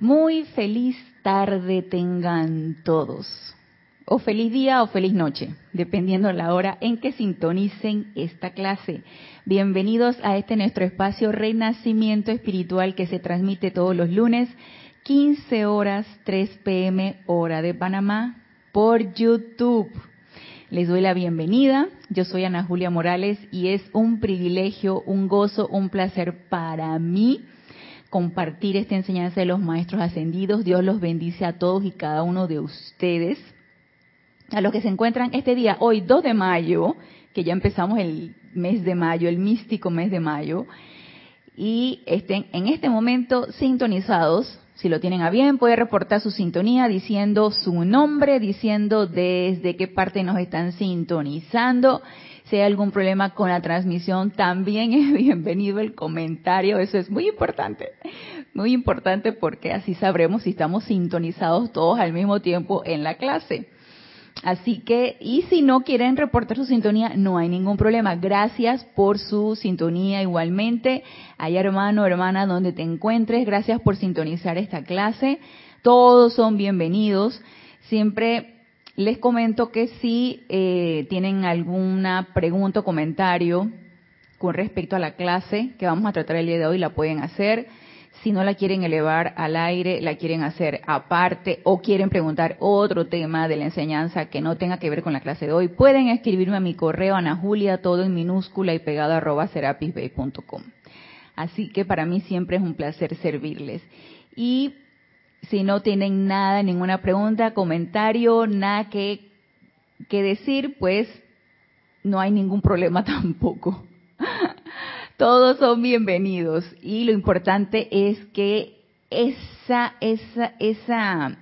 Muy feliz tarde tengan todos. O feliz día o feliz noche, dependiendo la hora en que sintonicen esta clase. Bienvenidos a este nuestro espacio Renacimiento Espiritual que se transmite todos los lunes, 15 horas 3 pm hora de Panamá, por YouTube. Les doy la bienvenida. Yo soy Ana Julia Morales y es un privilegio, un gozo, un placer para mí compartir esta enseñanza de los maestros ascendidos. Dios los bendice a todos y cada uno de ustedes. A los que se encuentran este día, hoy 2 de mayo, que ya empezamos el mes de mayo, el místico mes de mayo, y estén en este momento sintonizados. Si lo tienen a bien, puede reportar su sintonía diciendo su nombre, diciendo desde qué parte nos están sintonizando si hay algún problema con la transmisión, también es bienvenido el comentario. Eso es muy importante. Muy importante porque así sabremos si estamos sintonizados todos al mismo tiempo en la clase. Así que, y si no quieren reportar su sintonía, no hay ningún problema. Gracias por su sintonía igualmente. Hay hermano, hermana, donde te encuentres, gracias por sintonizar esta clase. Todos son bienvenidos. Siempre les comento que si eh, tienen alguna pregunta o comentario con respecto a la clase que vamos a tratar el día de hoy, la pueden hacer. Si no la quieren elevar al aire, la quieren hacer aparte o quieren preguntar otro tema de la enseñanza que no tenga que ver con la clase de hoy, pueden escribirme a mi correo Ana Julia, todo en minúscula y pegado arroba serapisbay.com. Así que para mí siempre es un placer servirles. Y si no tienen nada, ninguna pregunta, comentario, nada que, que decir, pues no hay ningún problema tampoco. Todos son bienvenidos y lo importante es que esa, esa, esa,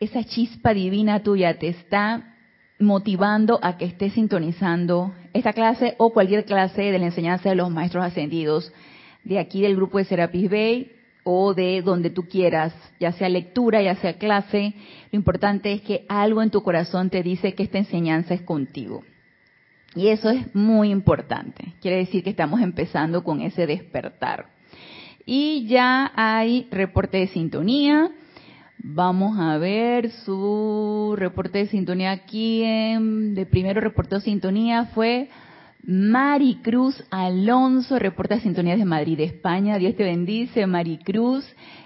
esa chispa divina tuya te está motivando a que estés sintonizando esta clase o cualquier clase de la enseñanza de los maestros ascendidos de aquí del grupo de Serapis Bay o de donde tú quieras, ya sea lectura, ya sea clase. Lo importante es que algo en tu corazón te dice que esta enseñanza es contigo. Y eso es muy importante. Quiere decir que estamos empezando con ese despertar. Y ya hay reporte de sintonía. Vamos a ver su reporte de sintonía aquí. de primero reportó sintonía fue Maricruz Alonso, reporta sintonía de Madrid, España. Dios te bendice, Maricruz.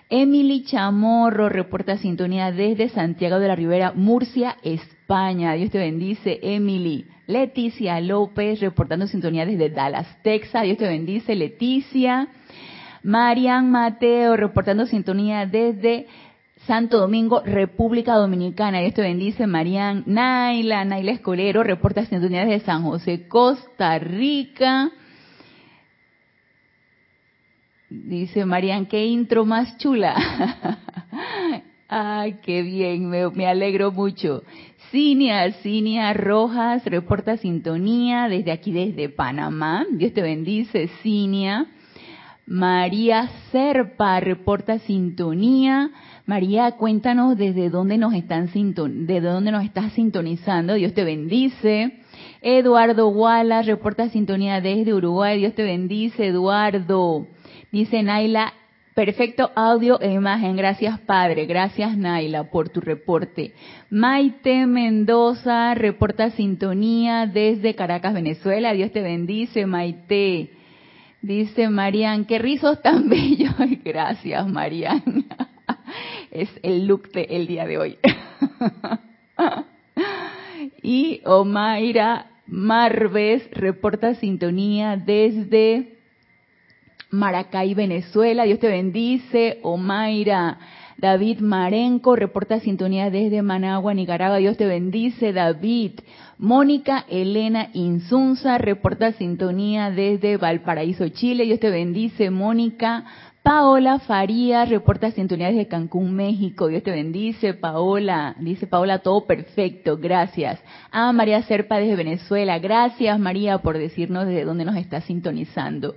Emily Chamorro, reporta sintonía desde Santiago de la Ribera, Murcia, España. Dios te bendice, Emily. Leticia López, reportando sintonía desde Dallas, Texas. Dios te bendice, Leticia. Marian Mateo, reportando sintonía desde Santo Domingo, República Dominicana. Y esto bendice Marían Naila, Naila Escolero, reporta sintonía de San José, Costa Rica. Dice Marían, qué intro más chula. Ay, qué bien, me, me, alegro mucho. Cinia, Cinia Rojas, reporta sintonía desde aquí, desde Panamá. Dios te bendice, Cinia. María Serpa, reporta sintonía María, cuéntanos desde dónde nos están de dónde nos estás sintonizando. Dios te bendice. Eduardo Wallace reporta sintonía desde Uruguay. Dios te bendice, Eduardo. Dice Naila, perfecto audio e imagen. Gracias, Padre. Gracias, Naila, por tu reporte. Maite Mendoza reporta sintonía desde Caracas, Venezuela. Dios te bendice, Maite. Dice Marian, qué rizos tan bellos. Gracias, Marian es el look del el día de hoy. y Omaira Marves reporta sintonía desde Maracay, Venezuela. Dios te bendice. Omaira. David Marenco reporta sintonía desde Managua, Nicaragua. Dios te bendice, David. Mónica Elena Insunza reporta sintonía desde Valparaíso, Chile. Dios te bendice, Mónica. Paola Farías reporta sintonía desde Cancún, México. Dios te bendice, Paola. Dice Paola, todo perfecto, gracias. A María Serpa desde Venezuela. Gracias, María, por decirnos desde dónde nos está sintonizando.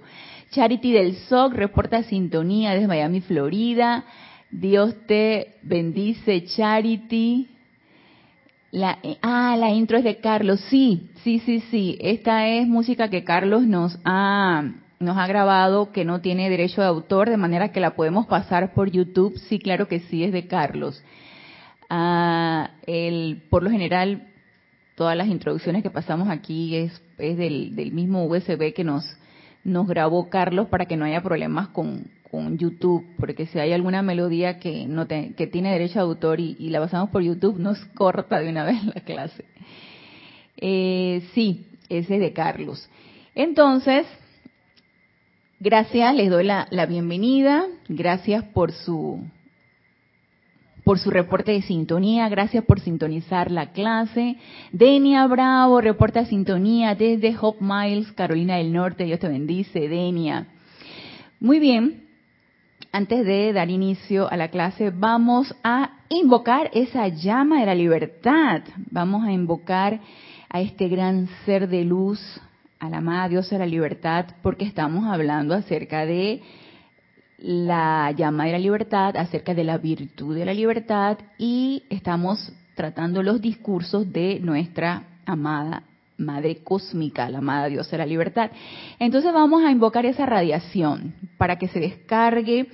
Charity del SOC reporta sintonía desde Miami, Florida. Dios te bendice, Charity. La, ah, la intro es de Carlos. Sí, sí, sí, sí. Esta es música que Carlos nos ha nos ha grabado que no tiene derecho de autor, de manera que la podemos pasar por YouTube. Sí, claro que sí, es de Carlos. Ah, el, por lo general, todas las introducciones que pasamos aquí es, es del, del, mismo USB que nos, nos grabó Carlos para que no haya problemas con, con YouTube, porque si hay alguna melodía que no que tiene derecho de autor y, y, la pasamos por YouTube, nos corta de una vez la clase. Eh, sí, ese es de Carlos. Entonces, gracias, les doy la, la bienvenida, gracias por su por su reporte de sintonía, gracias por sintonizar la clase. Denia Bravo, reporta sintonía desde Hope Miles, Carolina del Norte, Dios te bendice, Denia. Muy bien, antes de dar inicio a la clase, vamos a invocar esa llama de la libertad. Vamos a invocar a este gran ser de luz, a la amada diosa de la libertad, porque estamos hablando acerca de la llama de la libertad, acerca de la virtud de la libertad y estamos tratando los discursos de nuestra amada Madre Cósmica, la amada Diosa de la Libertad. Entonces vamos a invocar esa radiación para que se descargue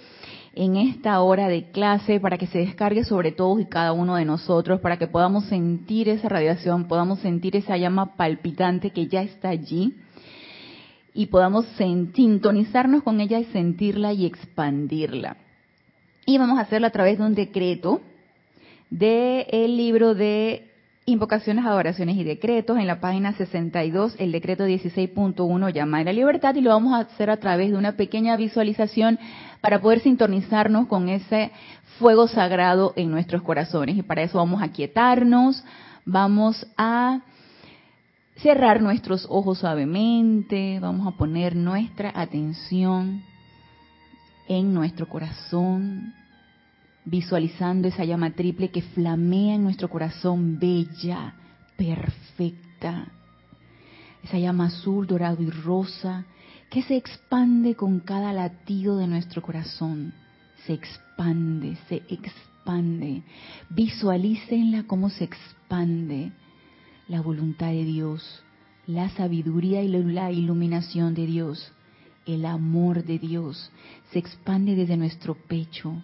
en esta hora de clase, para que se descargue sobre todos y cada uno de nosotros, para que podamos sentir esa radiación, podamos sentir esa llama palpitante que ya está allí y podamos sintonizarnos con ella y sentirla y expandirla. Y vamos a hacerlo a través de un decreto del libro de Invocaciones, Adoraciones y Decretos en la página 62, el decreto 16.1 llama a la libertad y lo vamos a hacer a través de una pequeña visualización para poder sintonizarnos con ese fuego sagrado en nuestros corazones. Y para eso vamos a quietarnos, vamos a cerrar nuestros ojos suavemente, vamos a poner nuestra atención en nuestro corazón, visualizando esa llama triple que flamea en nuestro corazón, bella, perfecta. Esa llama azul, dorado y rosa que se expande con cada latido de nuestro corazón. Se expande, se expande. Visualícenla como se expande la voluntad de Dios, la sabiduría y la iluminación de Dios, el amor de Dios se expande desde nuestro pecho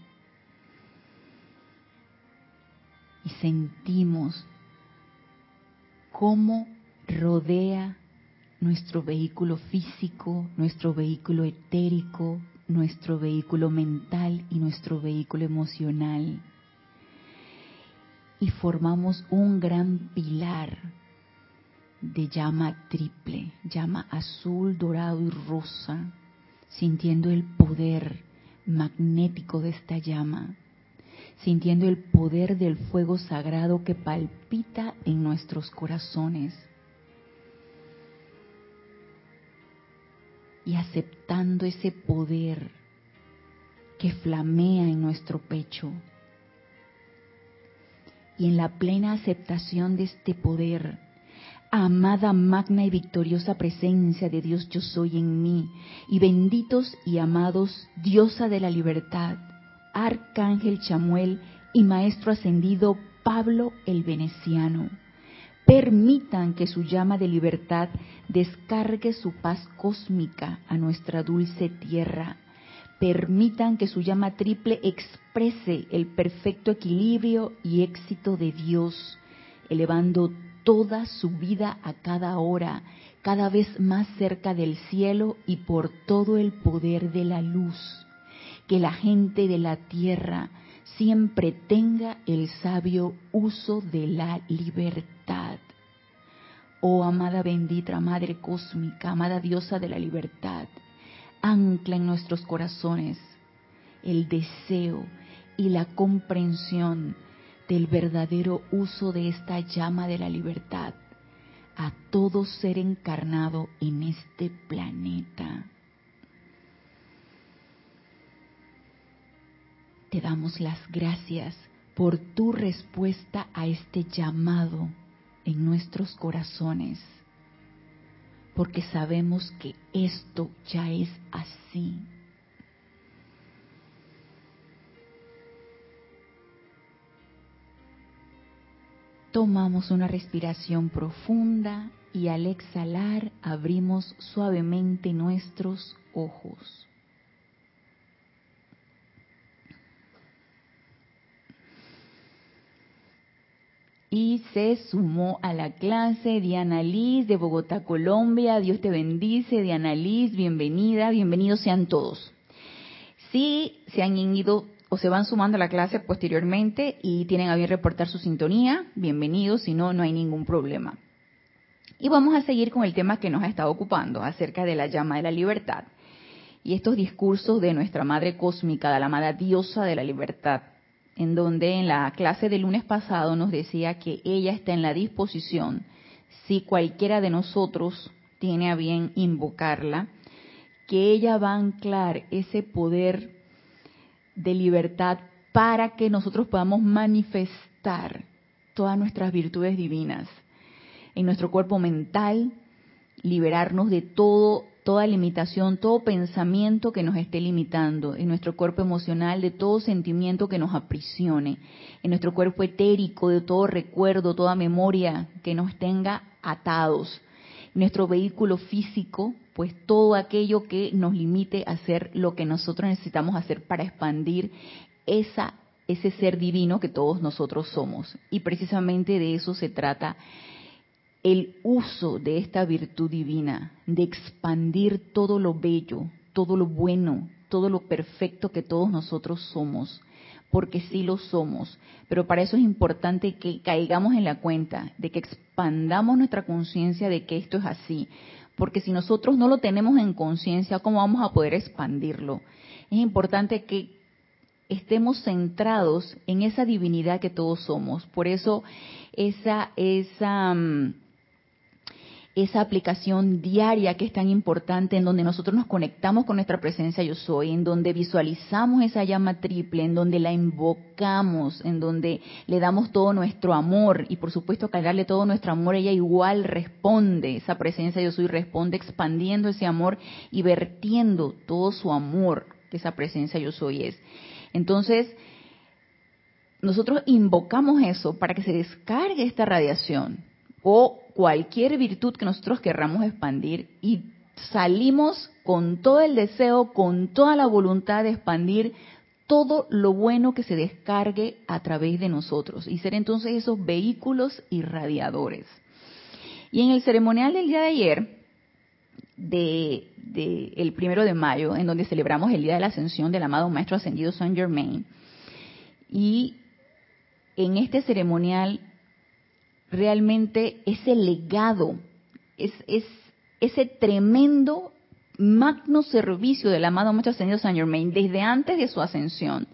y sentimos cómo rodea nuestro vehículo físico, nuestro vehículo etérico, nuestro vehículo mental y nuestro vehículo emocional. Y formamos un gran pilar de llama triple, llama azul, dorado y rosa, sintiendo el poder magnético de esta llama, sintiendo el poder del fuego sagrado que palpita en nuestros corazones y aceptando ese poder que flamea en nuestro pecho. Y en la plena aceptación de este poder, amada, magna y victoriosa presencia de Dios yo soy en mí, y benditos y amados diosa de la libertad, arcángel Chamuel y maestro ascendido Pablo el Veneciano, permitan que su llama de libertad descargue su paz cósmica a nuestra dulce tierra permitan que su llama triple exprese el perfecto equilibrio y éxito de Dios, elevando toda su vida a cada hora, cada vez más cerca del cielo y por todo el poder de la luz. Que la gente de la tierra siempre tenga el sabio uso de la libertad. Oh amada bendita Madre Cósmica, amada Diosa de la Libertad, ancla en nuestros corazones el deseo y la comprensión del verdadero uso de esta llama de la libertad a todo ser encarnado en este planeta. Te damos las gracias por tu respuesta a este llamado en nuestros corazones porque sabemos que esto ya es así. Tomamos una respiración profunda y al exhalar abrimos suavemente nuestros ojos. Y se sumó a la clase Diana Liz de Bogotá, Colombia. Dios te bendice, Diana Liz, bienvenida, bienvenidos sean todos. Si se han ido o se van sumando a la clase posteriormente y tienen a bien reportar su sintonía, bienvenidos, si no, no hay ningún problema. Y vamos a seguir con el tema que nos ha estado ocupando acerca de la llama de la libertad y estos discursos de nuestra Madre Cósmica, de la amada diosa de la libertad en donde en la clase del lunes pasado nos decía que ella está en la disposición, si cualquiera de nosotros tiene a bien invocarla, que ella va a anclar ese poder de libertad para que nosotros podamos manifestar todas nuestras virtudes divinas en nuestro cuerpo mental, liberarnos de todo toda limitación, todo pensamiento que nos esté limitando, en nuestro cuerpo emocional, de todo sentimiento que nos aprisione, en nuestro cuerpo etérico, de todo recuerdo, toda memoria que nos tenga atados, nuestro vehículo físico, pues todo aquello que nos limite a hacer lo que nosotros necesitamos hacer para expandir esa, ese ser divino que todos nosotros somos. Y precisamente de eso se trata el uso de esta virtud divina, de expandir todo lo bello, todo lo bueno, todo lo perfecto que todos nosotros somos, porque sí lo somos. Pero para eso es importante que caigamos en la cuenta de que expandamos nuestra conciencia de que esto es así, porque si nosotros no lo tenemos en conciencia, ¿cómo vamos a poder expandirlo? Es importante que estemos centrados en esa divinidad que todos somos. Por eso esa, esa mm, esa aplicación diaria que es tan importante, en donde nosotros nos conectamos con nuestra presencia yo soy, en donde visualizamos esa llama triple, en donde la invocamos, en donde le damos todo nuestro amor y por supuesto que al darle todo nuestro amor ella igual responde, esa presencia yo soy responde expandiendo ese amor y vertiendo todo su amor que esa presencia yo soy es. Entonces, nosotros invocamos eso para que se descargue esta radiación o cualquier virtud que nosotros querramos expandir y salimos con todo el deseo, con toda la voluntad de expandir todo lo bueno que se descargue a través de nosotros y ser entonces esos vehículos irradiadores. Y en el ceremonial del día de ayer, de, el primero de mayo, en donde celebramos el día de la ascensión del amado Maestro Ascendido Saint Germain, y en este ceremonial realmente ese legado, es, ese tremendo magno servicio del amado Maestro Ascendido Saint Germain desde antes de su ascensión,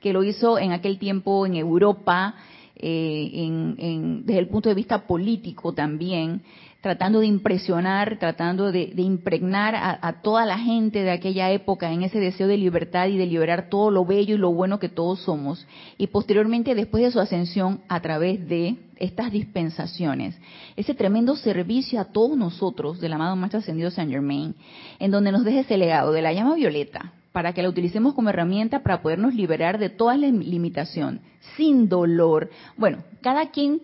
que lo hizo en aquel tiempo en Europa, eh, desde el punto de vista político también, tratando de impresionar, tratando de, impregnar a, toda la gente de aquella época en ese deseo de libertad y de liberar todo lo bello y lo bueno que todos somos. Y posteriormente, después de su ascensión, a través de estas dispensaciones, ese tremendo servicio a todos nosotros del amado Maestro Ascendido Saint Germain, en donde nos deja ese legado de la llama violeta, para que la utilicemos como herramienta para podernos liberar de toda la limitación, sin dolor. Bueno, cada quien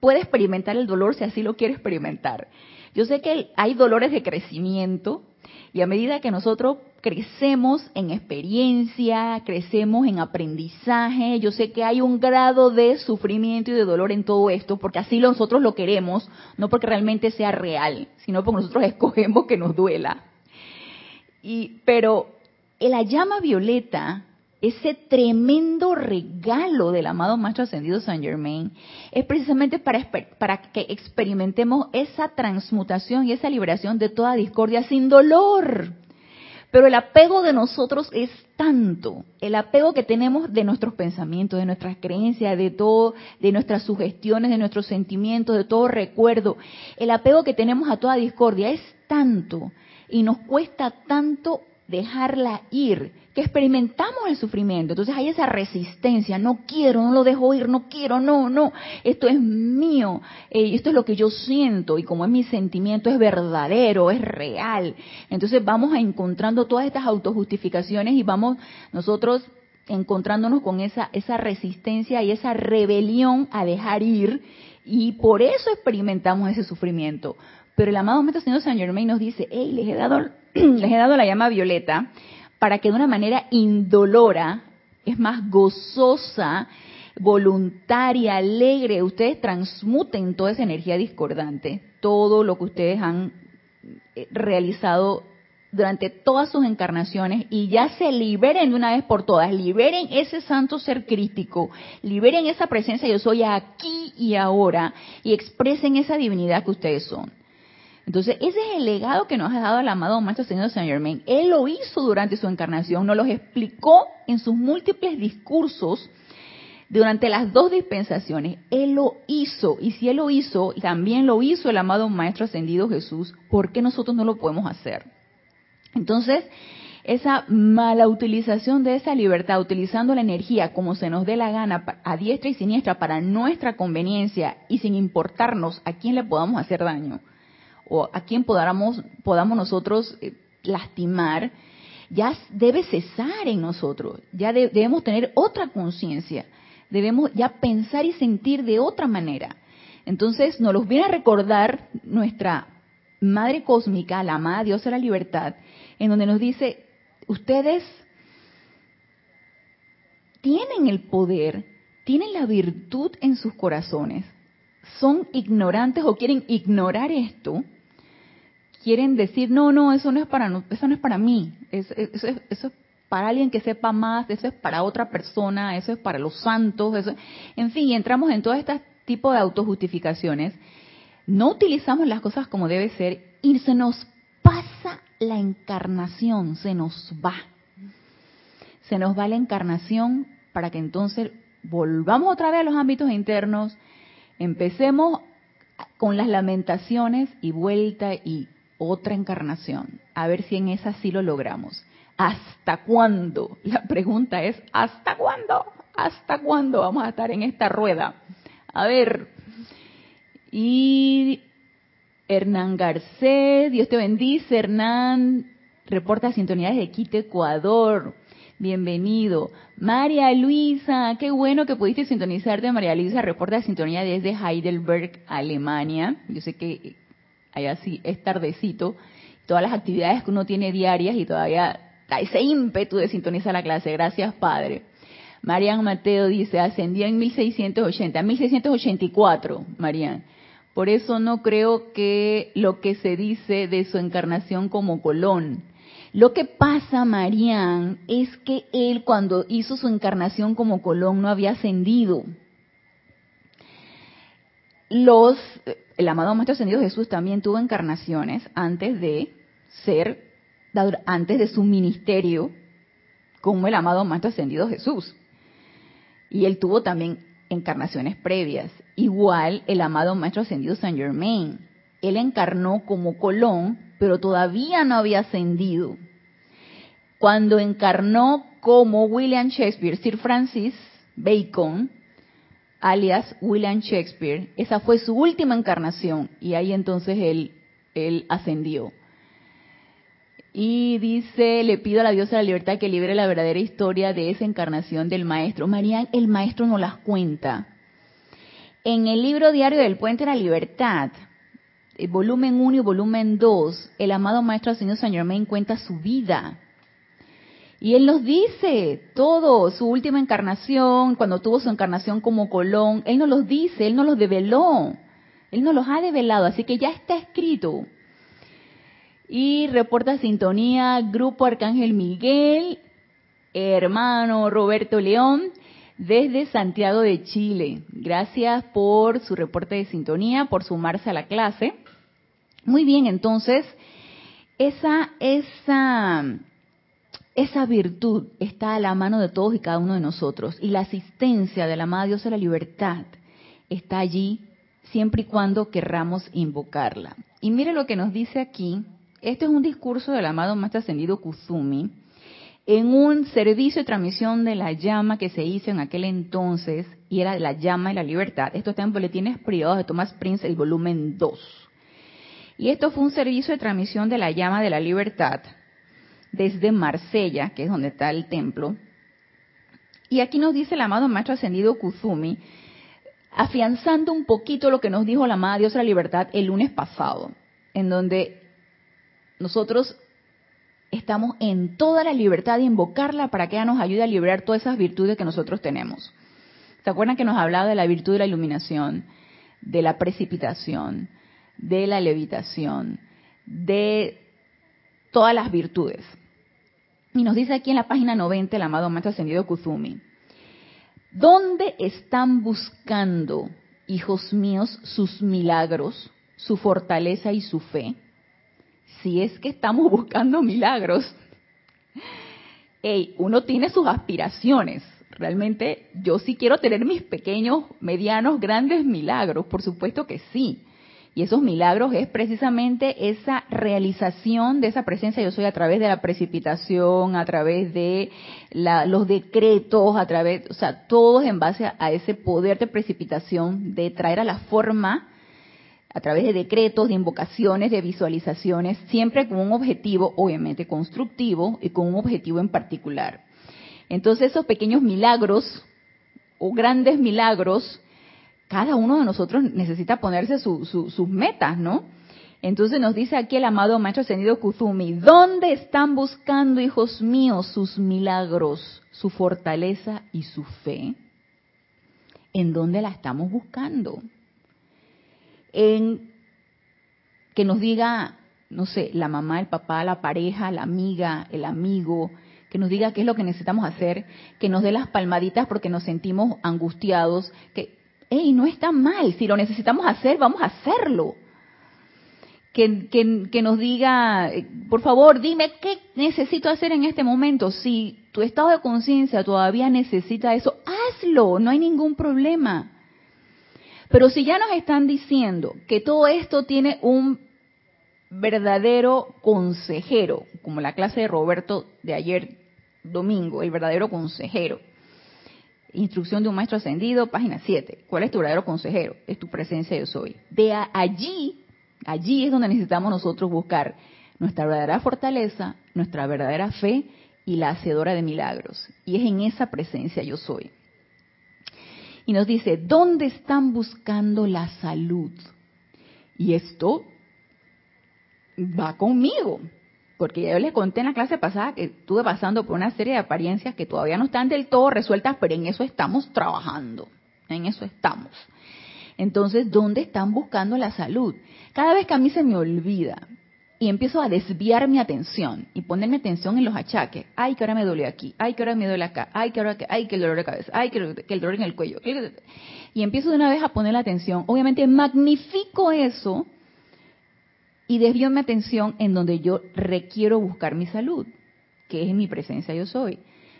puede experimentar el dolor si así lo quiere experimentar. Yo sé que hay dolores de crecimiento y a medida que nosotros crecemos en experiencia, crecemos en aprendizaje, yo sé que hay un grado de sufrimiento y de dolor en todo esto, porque así nosotros lo queremos, no porque realmente sea real, sino porque nosotros escogemos que nos duela. Y, pero la llama violeta ese tremendo regalo del amado Maestro Ascendido Saint Germain es precisamente para, para que experimentemos esa transmutación y esa liberación de toda discordia sin dolor. Pero el apego de nosotros es tanto, el apego que tenemos de nuestros pensamientos, de nuestras creencias, de todo, de nuestras sugestiones, de nuestros sentimientos, de todo recuerdo, el apego que tenemos a toda discordia es tanto y nos cuesta tanto dejarla ir, que experimentamos el sufrimiento. Entonces hay esa resistencia, no quiero, no lo dejo ir, no quiero, no, no, esto es mío, eh, esto es lo que yo siento y como es mi sentimiento es verdadero, es real. Entonces vamos encontrando todas estas autojustificaciones y vamos nosotros encontrándonos con esa, esa resistencia y esa rebelión a dejar ir y por eso experimentamos ese sufrimiento. Pero el amado Maestro Señor San Germain nos dice, hey, les he dado les he dado la llama violeta para que de una manera indolora, es más gozosa, voluntaria, alegre, ustedes transmuten toda esa energía discordante, todo lo que ustedes han eh, realizado durante todas sus encarnaciones y ya se liberen de una vez por todas, liberen ese santo ser crítico, liberen esa presencia yo soy aquí y ahora y expresen esa divinidad que ustedes son. Entonces, ese es el legado que nos ha dado el amado Maestro Señor Saint Germain. Él lo hizo durante su encarnación, nos los explicó en sus múltiples discursos durante las dos dispensaciones. Él lo hizo, y si Él lo hizo, también lo hizo el amado Maestro Ascendido Jesús, ¿por qué nosotros no lo podemos hacer? Entonces, esa mala utilización de esa libertad, utilizando la energía como se nos dé la gana, a diestra y siniestra, para nuestra conveniencia y sin importarnos a quién le podamos hacer daño o a quién podamos, podamos nosotros eh, lastimar, ya debe cesar en nosotros. Ya debemos tener otra conciencia. Debemos ya pensar y sentir de otra manera. Entonces nos los viene a recordar nuestra Madre Cósmica, la amada Diosa de la Libertad, en donde nos dice, ustedes tienen el poder, tienen la virtud en sus corazones, son ignorantes o quieren ignorar esto, quieren decir, no, no, eso no es para, eso no es para mí, eso, eso, eso es para alguien que sepa más, eso es para otra persona, eso es para los santos, eso, en fin, entramos en todo este tipo de autojustificaciones, no utilizamos las cosas como debe ser y se nos pasa la encarnación, se nos va. Se nos va la encarnación para que entonces volvamos otra vez a los ámbitos internos, empecemos con las lamentaciones y vuelta y otra encarnación. A ver si en esa sí lo logramos. ¿Hasta cuándo? La pregunta es, ¿hasta cuándo? ¿Hasta cuándo vamos a estar en esta rueda? A ver. Y Hernán Garcés, Dios te bendice, Hernán. Reporta sintonía desde Quito, Ecuador. Bienvenido. María Luisa, qué bueno que pudiste sintonizarte. María Luisa reporta sintonía desde Heidelberg, Alemania. Yo sé que allá así es tardecito. Todas las actividades que uno tiene diarias y todavía da ese ímpetu de sintonizar la clase. Gracias, Padre. Marian Mateo dice, ascendió en 1680, 1684, Marian. Por eso no creo que lo que se dice de su encarnación como Colón. Lo que pasa, Marian, es que él cuando hizo su encarnación como Colón no había ascendido. Los, el amado Maestro Ascendido Jesús también tuvo encarnaciones antes de ser antes de su ministerio como el amado Maestro Ascendido Jesús. Y él tuvo también encarnaciones previas. Igual el amado Maestro Ascendido Saint Germain. Él encarnó como Colón, pero todavía no había ascendido. Cuando encarnó como William Shakespeare, Sir Francis Bacon, alias William Shakespeare, esa fue su última encarnación y ahí entonces él, él ascendió. Y dice, le pido a la diosa de la libertad que libere la verdadera historia de esa encarnación del maestro. Marían, el maestro no las cuenta. En el libro diario del Puente de la Libertad, eh, volumen 1 y volumen 2, el amado maestro señor Saint Germain cuenta su vida. Y él nos dice todo, su última encarnación, cuando tuvo su encarnación como Colón, él nos los dice, él nos los develó, él nos los ha develado, así que ya está escrito. Y reporta sintonía Grupo Arcángel Miguel, hermano Roberto León, desde Santiago de Chile. Gracias por su reporte de sintonía, por sumarse a la clase. Muy bien, entonces, esa, esa, esa virtud está a la mano de todos y cada uno de nosotros. Y la asistencia de la amada Dios de la libertad está allí siempre y cuando querramos invocarla. Y mire lo que nos dice aquí este es un discurso del amado Maestro Ascendido Kuzumi en un servicio de transmisión de la llama que se hizo en aquel entonces y era la llama de la libertad. Esto está en Boletines Privados de Thomas Prince, el volumen 2. Y esto fue un servicio de transmisión de la llama de la libertad desde Marsella, que es donde está el templo. Y aquí nos dice el amado Maestro Ascendido Kuzumi, afianzando un poquito lo que nos dijo la amada Dios de la libertad el lunes pasado, en donde nosotros estamos en toda la libertad de invocarla para que ella nos ayude a liberar todas esas virtudes que nosotros tenemos. ¿Se acuerdan que nos hablaba de la virtud de la iluminación, de la precipitación, de la levitación, de todas las virtudes? Y nos dice aquí en la página 90 el amado Maestro Ascendido Kuzumi, ¿dónde están buscando, hijos míos, sus milagros, su fortaleza y su fe? Si es que estamos buscando milagros. Hey, uno tiene sus aspiraciones. Realmente yo sí quiero tener mis pequeños, medianos, grandes milagros, por supuesto que sí. Y esos milagros es precisamente esa realización de esa presencia yo soy a través de la precipitación, a través de los decretos, a través, o sea, todos en base a, ese poder de precipitación, de traer a la forma, a través de decretos, de invocaciones, de visualizaciones, siempre con un objetivo, obviamente constructivo y con un objetivo en particular. Entonces esos pequeños milagros o grandes milagros cada uno de nosotros necesita ponerse sus metas, ¿no? Entonces nos dice aquí el amado Maestro Ascendido Kuzumi, ¿dónde están buscando, hijos míos, sus milagros, su fortaleza y su fe? ¿En dónde la estamos buscando? En que nos diga, no sé, la mamá, el papá, la pareja, la amiga, el amigo, que nos diga qué es lo que necesitamos hacer, que nos dé las palmaditas porque nos sentimos angustiados, que hey, no está mal, si lo necesitamos hacer, vamos a hacerlo. Que, que, nos diga, eh, por favor, dime qué necesito hacer en este momento. Si tu estado de conciencia todavía necesita eso, hazlo, no hay ningún problema. Pero si ya nos están diciendo que todo esto tiene un verdadero consejero, como la clase de Roberto de ayer domingo, el verdadero consejero, Instrucción de un maestro ascendido, página 7. ¿Cuál es tu verdadero consejero? Es tu presencia yo soy. De allí, allí es donde necesitamos nosotros buscar nuestra verdadera fortaleza, nuestra verdadera fe y la hacedora de milagros. Y es en esa presencia yo soy. Y nos dice, ¿dónde están buscando la salud? Y esto va conmigo. Porque yo les conté en la clase pasada que estuve pasando por una serie de apariencias que todavía no están del todo resueltas, pero en eso estamos trabajando. En eso estamos. Entonces, ¿dónde están buscando la salud? Cada vez que a mí se me olvida y empiezo a desviar mi atención y ponerme atención en los achaques, ay, que ahora me duele aquí, ay, que ahora me duele acá, ay, que ahora que, ay, que el dolor de cabeza, ay, que, el dolor en el cuello, y empiezo de una vez a poner la atención, obviamente magnifico eso y desvío mi atención en donde yo requiero buscar mi salud, que es en mi presencia yo soy.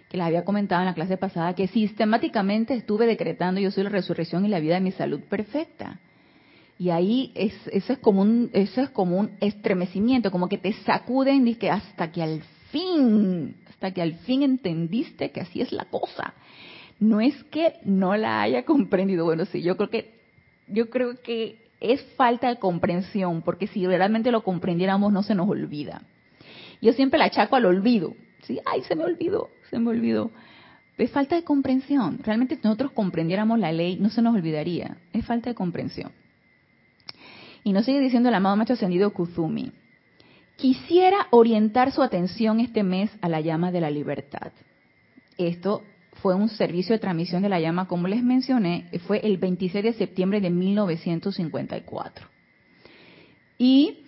Que les había comentado en la clase pasada que sistemáticamente estuve decretando yo soy la resurrección y la vida de mi salud perfecta. Y ahí es, eso, es como un, eso es como un estremecimiento, como que te sacuden y que hasta que al fin, hasta que al fin entendiste que así es la cosa. No es que no la haya comprendido, bueno, sí, yo creo que, yo creo que es falta de comprensión, porque si realmente lo comprendiéramos no se nos olvida. Yo siempre la achaco al olvido. ¿sí? Ay, se me olvidó, se me olvidó. Es falta de comprensión. Realmente si nosotros comprendiéramos la ley, no se nos olvidaría. Es falta de comprensión. Y nos sigue diciendo el amado maestro ascendido Kuzumi. Quisiera orientar su atención este mes a la llama de la libertad. Esto fue un servicio de transmisión de la llama, como les mencioné, fue el 26 de septiembre de 1954. Y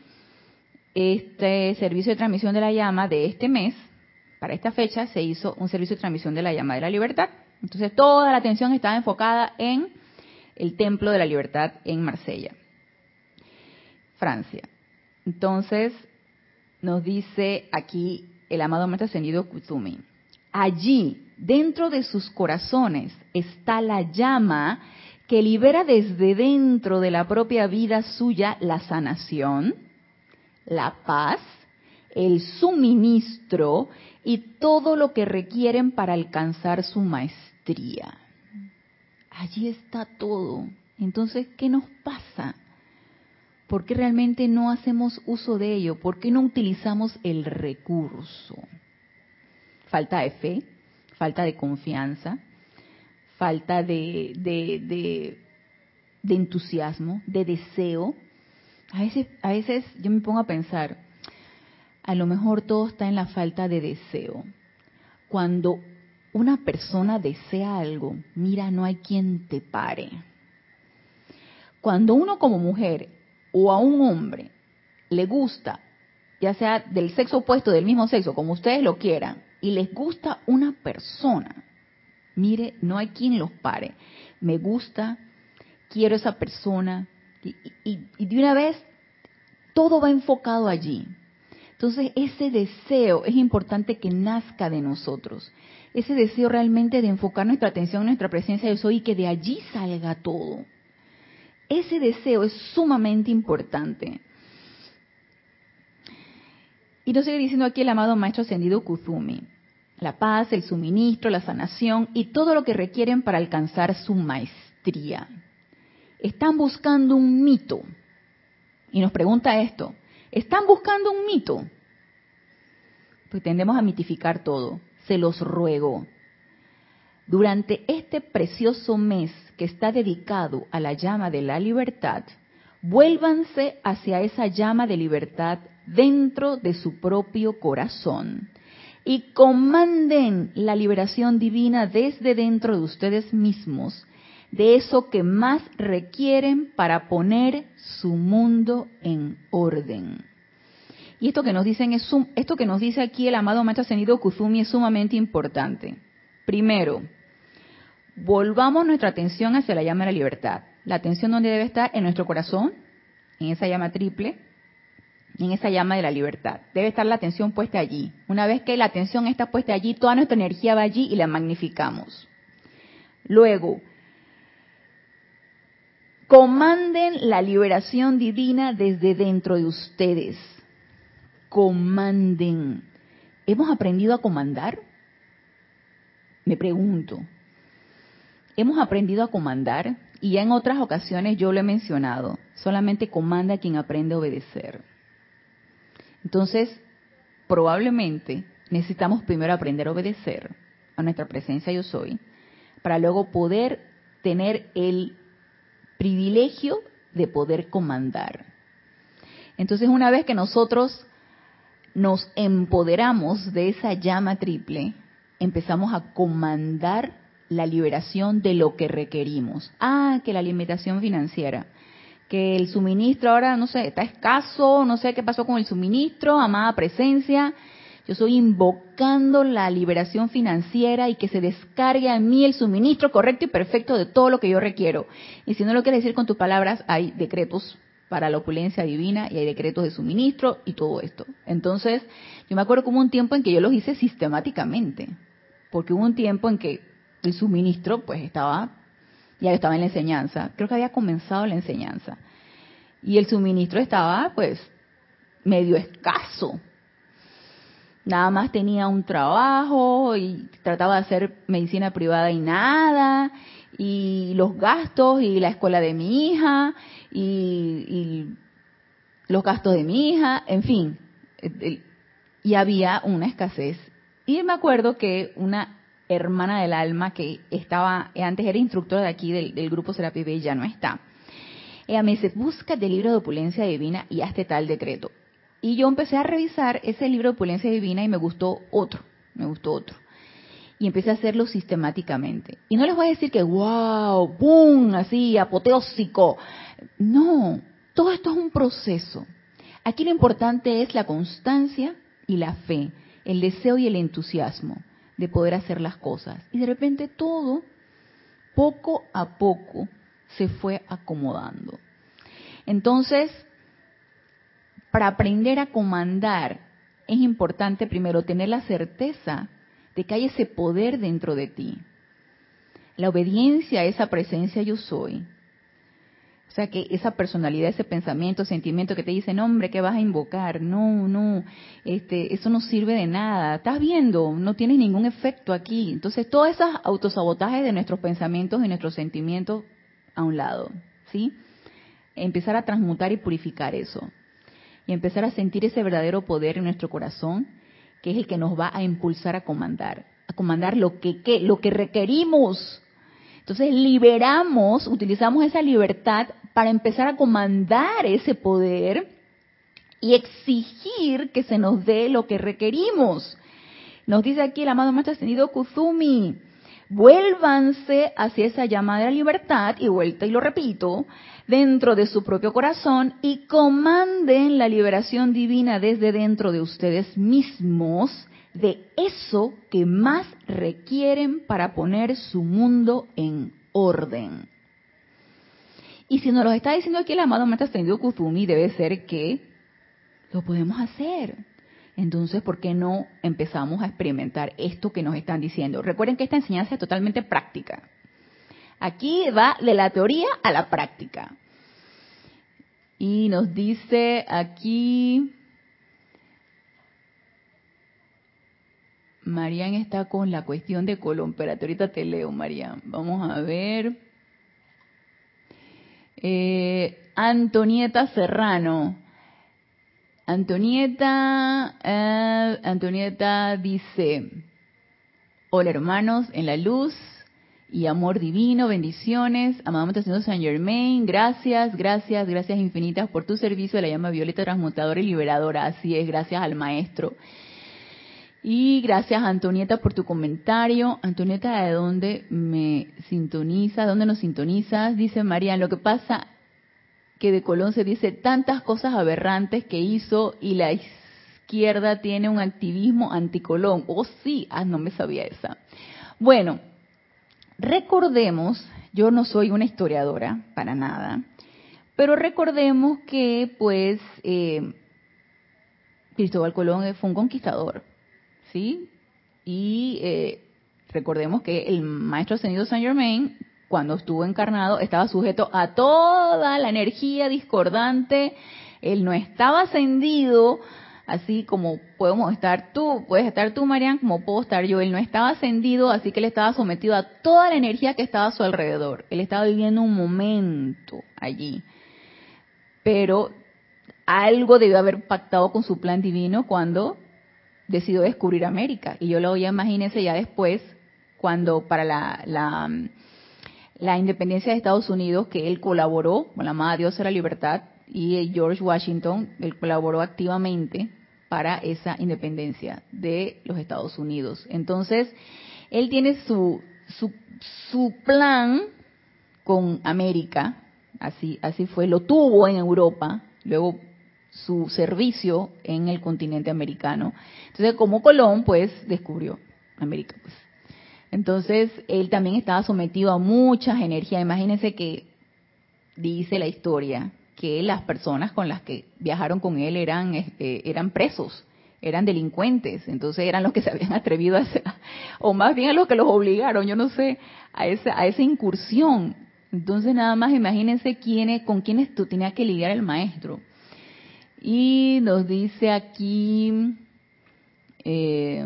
este servicio de transmisión de la llama de este mes, para esta fecha, se hizo un servicio de transmisión de la llama de la libertad. Entonces toda la atención estaba enfocada en el Templo de la Libertad en Marsella, Francia. Entonces nos dice aquí el amado maestro ascendido Kuzumi, allí dentro de sus corazones está la llama que libera desde dentro de la propia vida suya la sanación, la paz, el suministro y todo lo que requieren para alcanzar su maestría. Allí está todo. Entonces, ¿qué nos pasa? ¿Por qué realmente no hacemos uso de ello? ¿Por qué no utilizamos el recurso? Falta de fe, falta de confianza, falta de, de, entusiasmo, de deseo. A veces, a veces yo me pongo a pensar, a lo mejor todo está en la falta de deseo. Cuando una persona desea algo, mira, no hay quien te pare. Cuando uno como mujer o a un hombre le gusta, ya sea del sexo opuesto, del mismo sexo, como ustedes lo quieran, y les gusta una persona, mire, no hay quien los pare. Me gusta, quiero esa persona, y, de una vez todo va enfocado allí. Entonces, ese deseo es importante que nazca de nosotros. Ese deseo realmente de enfocar nuestra atención en nuestra presencia de soy y que de allí salga todo. Ese deseo es sumamente importante. Y nos sigue diciendo aquí el amado Maestro Ascendido Kuzumi. La paz, el suministro, la sanación y todo lo que requieren para alcanzar su maestría. Están buscando un mito. Y nos pregunta esto, ¿Están buscando un mito? Pues tendemos a mitificar todo. Se los ruego. Durante este precioso mes que está dedicado a la llama de la libertad, vuélvanse hacia esa llama de libertad dentro de su propio corazón y comanden la liberación divina desde dentro de ustedes mismos de eso que más requieren para poner su mundo en orden. Y esto que nos dicen es esto que nos dice aquí el amado maestro ascendido Kuzumi es sumamente importante. Primero, volvamos nuestra atención hacia la llama de la libertad. La atención donde debe estar en nuestro corazón, en esa llama triple, en esa llama de la libertad. Debe estar la atención puesta allí. Una vez que la atención está puesta allí, toda nuestra energía va allí y la magnificamos. Luego, Comanden la liberación divina desde dentro de ustedes. Comanden. ¿Hemos aprendido a comandar? Me pregunto. ¿Hemos aprendido a comandar? Y ya en otras ocasiones yo lo he mencionado. Solamente comanda quien aprende a obedecer. Entonces, probablemente necesitamos primero aprender a obedecer a nuestra presencia yo soy, para luego poder tener el privilegio de poder comandar. Entonces, una vez que nosotros nos empoderamos de esa llama triple, empezamos a comandar la liberación de lo que requerimos. Ah, que la limitación financiera, que el suministro ahora, no sé, está escaso, no sé qué pasó con el suministro, amada presencia, yo estoy invocando la liberación financiera y que se descargue a mí el suministro correcto y perfecto de todo lo que yo requiero. Y si no lo quieres decir con tus palabras, hay decretos para la opulencia divina y hay decretos de suministro y todo esto. Entonces, yo me acuerdo como un tiempo en que yo los hice sistemáticamente, porque hubo un tiempo en que el suministro pues estaba, ya estaba en la enseñanza, creo que había comenzado la enseñanza, y el suministro estaba pues medio escaso, nada más tenía un trabajo y trataba de hacer medicina privada y nada, y los gastos y la escuela de mi hija y, los gastos de mi hija, en fin, y había una escasez. Y me acuerdo que una hermana del alma que estaba, antes era instructora de aquí del, grupo Serapis B, ya no está. Ella me dice, busca el libro de opulencia divina y hazte tal decreto. Y yo empecé a revisar ese libro de opulencia divina y me gustó otro, me gustó otro. Y empecé a hacerlo sistemáticamente. Y no les voy a decir que, wow, boom, así, apoteósico. No, todo esto es un proceso. Aquí lo importante es la constancia y la fe, el deseo y el entusiasmo de poder hacer las cosas. Y de repente todo, poco a poco, se fue acomodando. Entonces, para aprender a comandar es importante primero tener la certeza de que hay ese poder dentro de ti. La obediencia a esa presencia yo soy. O sea, que esa personalidad, ese pensamiento, sentimiento que te dicen, hombre, ¿qué vas a invocar? No, no, este, eso no sirve de nada. Estás viendo, no tiene ningún efecto aquí. Entonces, todos esos autosabotajes de nuestros pensamientos y nuestros sentimientos a un lado, ¿sí? Empezar a transmutar y purificar eso y empezar a sentir ese verdadero poder en nuestro corazón, que es el que nos va a impulsar a comandar, a comandar lo que, lo que requerimos. Entonces liberamos, utilizamos esa libertad para empezar a comandar ese poder y exigir que se nos dé lo que requerimos. Nos dice aquí el amado Maestro Ascendido Kuzumi, vuélvanse hacia esa llama de la libertad, y vuelta y lo repito, dentro de su propio corazón y comanden la liberación divina desde dentro de ustedes mismos de eso que más requieren para poner su mundo en orden. Y si nos lo está diciendo aquí el amado Maestro Ascendido Kuzumi, debe ser que lo podemos hacer. Entonces, ¿por qué no empezamos a experimentar esto que nos están diciendo? Recuerden que esta enseñanza es totalmente práctica. Aquí va de la teoría a la práctica. Y nos dice aquí, Marian está con la cuestión de Colón. Espérate, ahorita te leo, Marian. Vamos a ver. Eh, Antonieta Serrano. Antonieta, eh, Antonieta dice, hola hermanos en la luz y amor divino, bendiciones, amado Señor San Germain, gracias, gracias, gracias infinitas por tu servicio de la llama violeta transmutadora y liberadora, así es, gracias al maestro. Y gracias Antonieta por tu comentario. Antonieta, ¿de dónde me sintoniza? ¿Dónde nos sintonizas? Dice María, lo que pasa que de Colón se dice tantas cosas aberrantes que hizo y la izquierda tiene un activismo anticolón. Oh sí, ah, no me sabía esa. Bueno, recordemos, yo no soy una historiadora para nada, pero recordemos que pues eh, Cristóbal Colón fue un conquistador, ¿sí? Y eh, recordemos que el maestro ascendido Saint Germain cuando estuvo encarnado, estaba sujeto a toda la energía discordante. Él no estaba ascendido, así como podemos estar tú, puedes estar tú, Marian, como puedo estar yo. Él no estaba ascendido, así que él estaba sometido a toda la energía que estaba a su alrededor. Él estaba viviendo un momento allí. Pero algo debió haber pactado con su plan divino cuando decidió descubrir América. Y yo lo voy a imagínense ya después, cuando para la, la la independencia de Estados Unidos, que él colaboró con la amada Dios de la libertad, y George Washington, él colaboró activamente para esa independencia de los Estados Unidos. Entonces, él tiene su, su, su plan con América, así, así fue, lo tuvo en Europa, luego su servicio en el continente americano. Entonces, como Colón, pues, descubrió América, pues. Entonces, él también estaba sometido a muchas energías. Imagínense que dice la historia que las personas con las que viajaron con él eran, este, eran presos, eran delincuentes, entonces eran los que se habían atrevido a hacer, o más bien a los que los obligaron, yo no sé, a esa, a esa incursión. Entonces nada más imagínense quiénes, con quiénes tú tenías que lidiar el maestro. Y nos dice aquí, eh,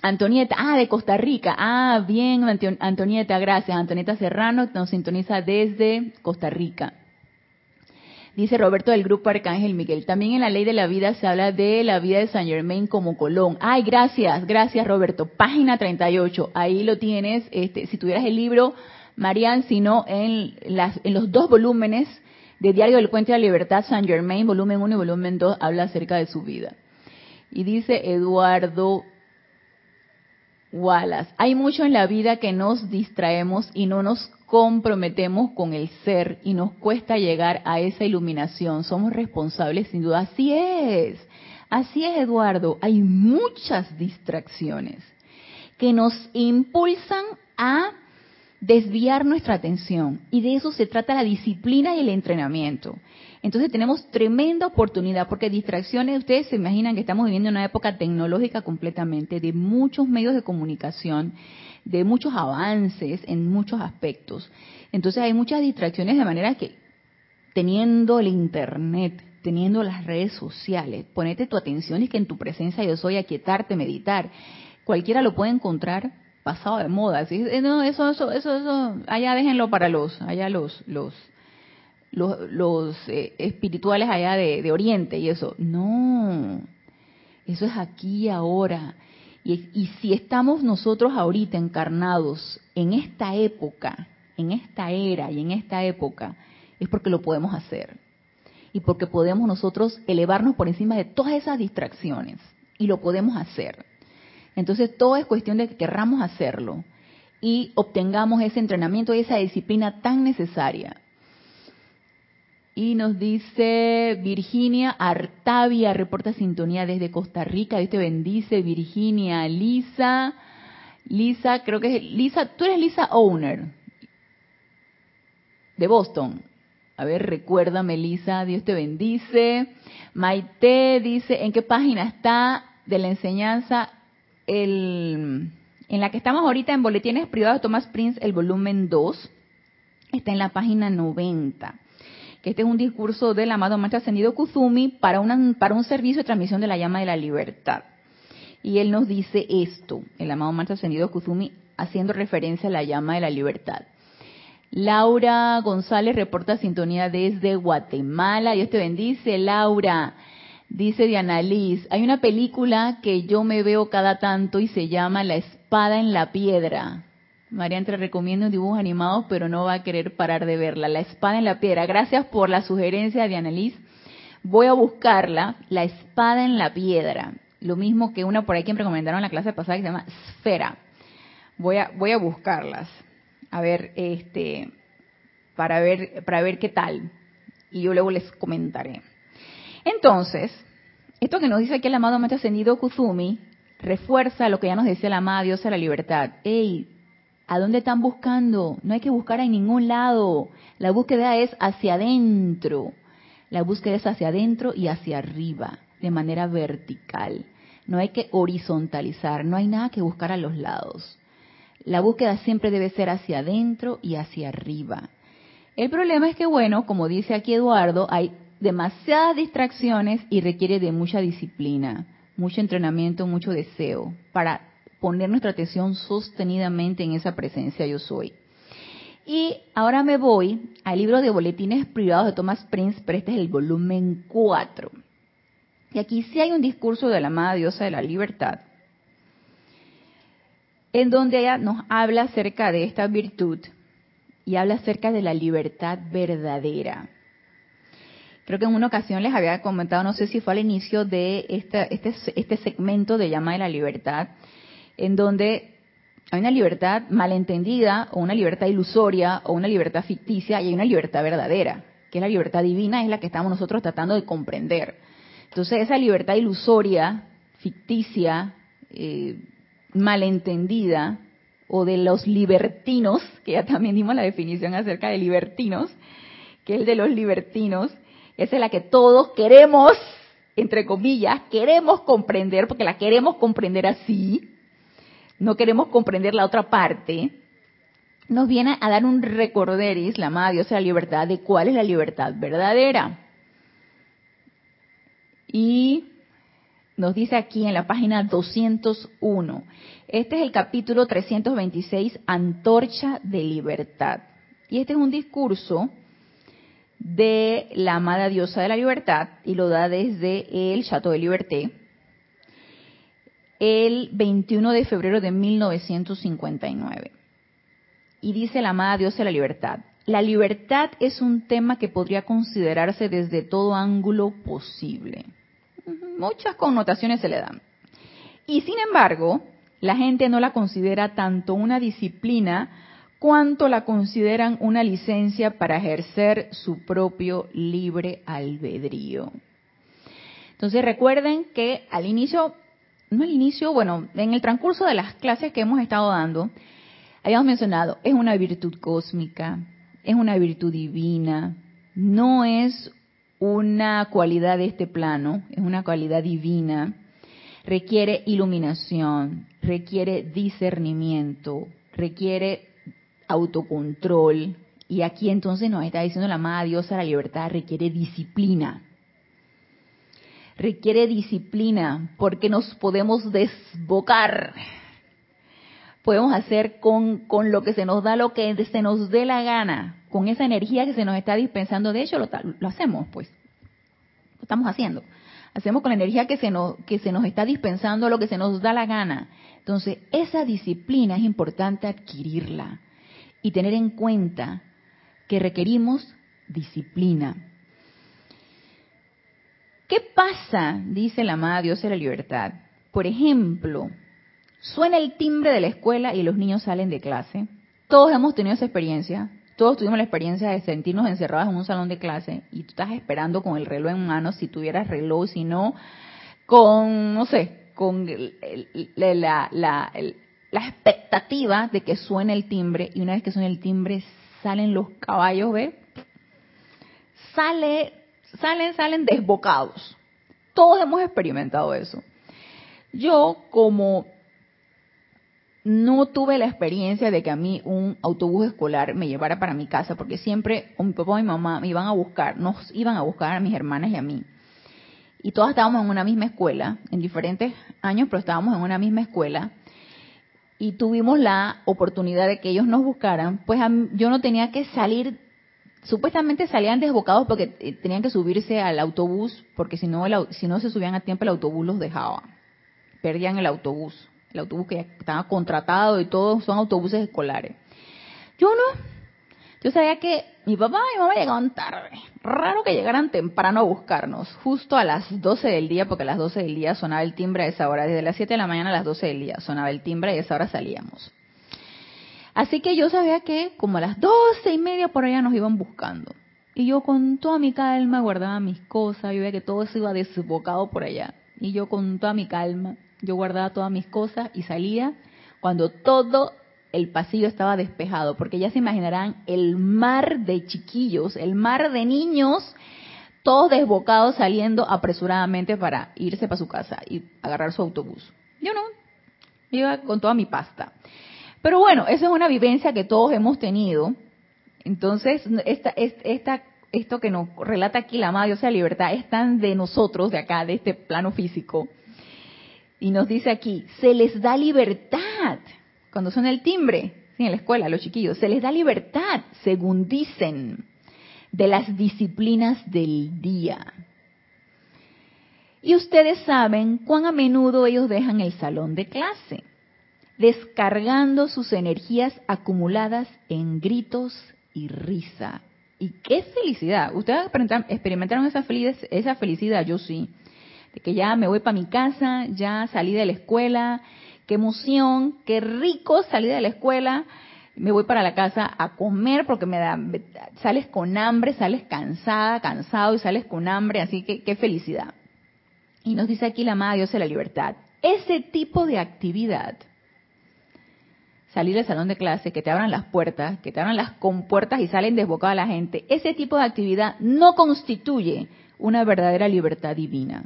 Antonieta, ah, de Costa Rica. Ah, bien, Antonieta, gracias. Antonieta Serrano nos sintoniza desde Costa Rica. Dice Roberto del Grupo Arcángel Miguel. También en la ley de la vida se habla de la vida de San Germain como Colón. Ay, gracias, gracias Roberto. Página 38, ahí lo tienes. Este, si tuvieras el libro, Marian, sino en, en los dos volúmenes de Diario del Puente de la Libertad, San Germain, volumen 1 y volumen 2, habla acerca de su vida. Y dice Eduardo Wallace. Hay mucho en la vida que nos distraemos y no nos comprometemos con el ser y nos cuesta llegar a esa iluminación. Somos responsables sin duda. Así es. Así es, Eduardo. Hay muchas distracciones que nos impulsan a desviar nuestra atención. Y de eso se trata la disciplina y el entrenamiento. Entonces tenemos tremenda oportunidad, porque distracciones, ustedes se imaginan que estamos viviendo una época tecnológica completamente, de muchos medios de comunicación, de muchos avances en muchos aspectos. Entonces hay muchas distracciones de manera que teniendo el Internet, teniendo las redes sociales, ponete tu atención y que en tu presencia yo soy aquietarte, meditar. Cualquiera lo puede encontrar pasado de moda. Eh, no, eso, eso, eso, eso, allá déjenlo para los, allá los, los, los, eh, espirituales allá de, Oriente y eso. No, eso es aquí ahora. Y, y si estamos nosotros ahorita encarnados en esta época, en esta era y en esta época, es porque lo podemos hacer. y porque podemos nosotros elevarnos por encima de todas esas distracciones. Y lo podemos hacer. Entonces todo es cuestión de que querramos hacerlo y obtengamos ese entrenamiento y esa disciplina tan necesaria. Y nos dice Virginia Artavia, reporta sintonía desde Costa Rica. Dios te bendice, Virginia. Lisa, Lisa, creo que es Lisa, tú eres Lisa Owner, de Boston. A ver, recuérdame, Lisa, Dios te bendice. Maite dice, ¿en qué página está de la enseñanza el, en la que estamos ahorita en Boletines Privados Thomas Prince, el volumen 2? Está en la página 90. Este es un discurso del amado Maestro Ascendido Kuzumi para, una, para un servicio de transmisión de la llama de la libertad. Y él nos dice esto, el amado Maestro Ascendido Kuzumi, haciendo referencia a la llama de la libertad. Laura González reporta sintonía desde Guatemala. Dios te bendice, Laura. Dice Diana Liz, hay una película que yo me veo cada tanto y se llama La espada en la piedra. María te recomiendo un dibujo animado, pero no va a querer parar de verla. La espada en la piedra. Gracias por la sugerencia, Diana Liz. Voy a buscarla, La espada en la piedra. Lo mismo que una por ahí que me recomendaron en la clase pasada que se llama Esfera. Voy a, voy a buscarlas a ver, este, para ver, para ver qué tal. Y yo luego les comentaré. Entonces, esto que nos dice aquí el amado Maestro Ascendido Kuzumi refuerza lo que ya nos decía la amada Diosa de la Libertad. ¡Ey! ¿A dónde están buscando? No hay que buscar en ningún lado. La búsqueda es hacia adentro. La búsqueda es hacia adentro y hacia arriba, de manera vertical. No hay que horizontalizar, no hay nada que buscar a los lados. La búsqueda siempre debe ser hacia adentro y hacia arriba. El problema es que, bueno, como dice aquí Eduardo, hay demasiadas distracciones y requiere de mucha disciplina, mucho entrenamiento, mucho deseo para poner nuestra atención sostenidamente en esa presencia yo soy. Y ahora me voy al libro de boletines privados de Thomas Prince, pero este es el volumen 4. Y aquí sí hay un discurso de la amada diosa de la libertad, en donde ella nos habla acerca de esta virtud y habla acerca de la libertad verdadera. Creo que en una ocasión les había comentado, no sé si fue al inicio de este, este segmento de Llama de la Libertad, en donde hay una libertad malentendida o una libertad ilusoria o una libertad ficticia y hay una libertad verdadera, que es la libertad divina, es la que estamos nosotros tratando de comprender. Entonces esa libertad ilusoria, ficticia, eh, malentendida o de los libertinos, que ya también dimos la definición acerca de libertinos, que es el de los libertinos, es la que todos queremos, entre comillas, queremos comprender, porque la queremos comprender así, no queremos comprender la otra parte, nos viene a dar un recorderis, la amada Dios de la libertad, de cuál es la libertad verdadera. Y nos dice aquí en la página 201. Este es el capítulo 326, Antorcha de Libertad. Y este es un discurso de la amada diosa de la libertad y lo da desde el Chateau de Liberté el 21 de febrero de 1959. Y dice la amada diosa de la libertad, la libertad es un tema que podría considerarse desde todo ángulo posible muchas connotaciones se le dan. Y sin embargo, la gente no la considera tanto una disciplina cuanto la consideran una licencia para ejercer su propio libre albedrío. Entonces recuerden que al inicio, no al inicio, bueno, en el transcurso de las clases que hemos estado dando, habíamos mencionado, es una virtud cósmica, es una virtud divina, no es una cualidad de este plano, es una cualidad divina, requiere iluminación, requiere discernimiento, requiere autocontrol. Y aquí entonces nos está diciendo la amada diosa la libertad, requiere disciplina. Requiere disciplina porque nos podemos desbocar. Podemos hacer con, con lo que se nos da lo que se nos dé la gana con esa energía que se nos está dispensando, de hecho lo, hacemos, pues, lo estamos haciendo. Hacemos con la energía que se, nos, que se nos está dispensando lo que se nos da la gana. Entonces, esa disciplina es importante adquirirla y tener en cuenta que requerimos disciplina. ¿Qué pasa? Dice la amada Dios de la libertad. Por ejemplo, suena el timbre de la escuela y los niños salen de clase. Todos hemos tenido esa experiencia. Todos tuvimos la experiencia de sentirnos encerrados en un salón de clase y tú estás esperando con el reloj en mano, si tuvieras reloj, si no, con, no sé, con la, la, la expectativa de que suene el timbre y una vez que suene el timbre salen los caballos, ¿ve? Sale, salen, salen desbocados. Todos hemos experimentado eso. Yo como no tuve la experiencia de que a mí un autobús escolar me llevara para mi casa, porque siempre mi papá y mi mamá me iban a buscar, nos iban a buscar a mis hermanas y a mí. Y todas estábamos en una misma escuela, en diferentes años, pero estábamos en una misma escuela y tuvimos la oportunidad de que ellos nos buscaran, pues yo no tenía que salir, supuestamente salían desbocados porque eh, tenían que subirse al autobús, porque si no, si no se subían a tiempo el autobús los dejaba, perdían el autobús, el autobús que estaba contratado y todos son autobuses escolares. Yo no, yo sabía que mi papá y mi mamá llegaban tarde. Raro que llegaran temprano a buscarnos, justo a las 12 del día, porque a las 12 del día sonaba el timbre a esa hora. Desde las 7 de la mañana a las 12 del día sonaba el timbre y a esa hora salíamos. Así que yo sabía que como a las 12 y media por allá nos iban buscando. Y yo con toda mi calma guardaba mis cosas, yo veía que todo se iba desbocado por allá. Y yo con toda mi calma, yo guardaba todas mis cosas y salía cuando todo el pasillo estaba despejado, porque ya se imaginarán el mar de chiquillos, el mar de niños, todos desbocados saliendo apresuradamente para irse para su casa y agarrar su autobús. Yo no, iba con toda mi pasta. Pero bueno, esa es una vivencia que todos hemos tenido. Entonces, esta, esta, esto que nos relata aquí la Madre, o sea, libertad, es tan de nosotros, de acá, de este plano físico. Y nos dice aquí, se les da libertad cuando suena el timbre, en la escuela, los chiquillos, se les da libertad, según dicen, de las disciplinas del día. Y ustedes saben cuán a menudo ellos dejan el salón de clase, descargando sus energías acumuladas en gritos y risa. Y qué felicidad. Ustedes experimentaron esa, felicidad, yo sí. De que ya me voy para mi casa, ya salí de la escuela, qué emoción, qué rico salir de la escuela, me voy para la casa a comer porque me da, sales con hambre, sales cansada, cansado y sales con hambre, así que qué felicidad. Y nos dice aquí la amada Dios de la libertad, ese tipo de actividad, salir del salón de clase, que te abran las puertas, que te abran las compuertas y salen desbocada la gente, ese tipo de actividad no constituye una verdadera libertad divina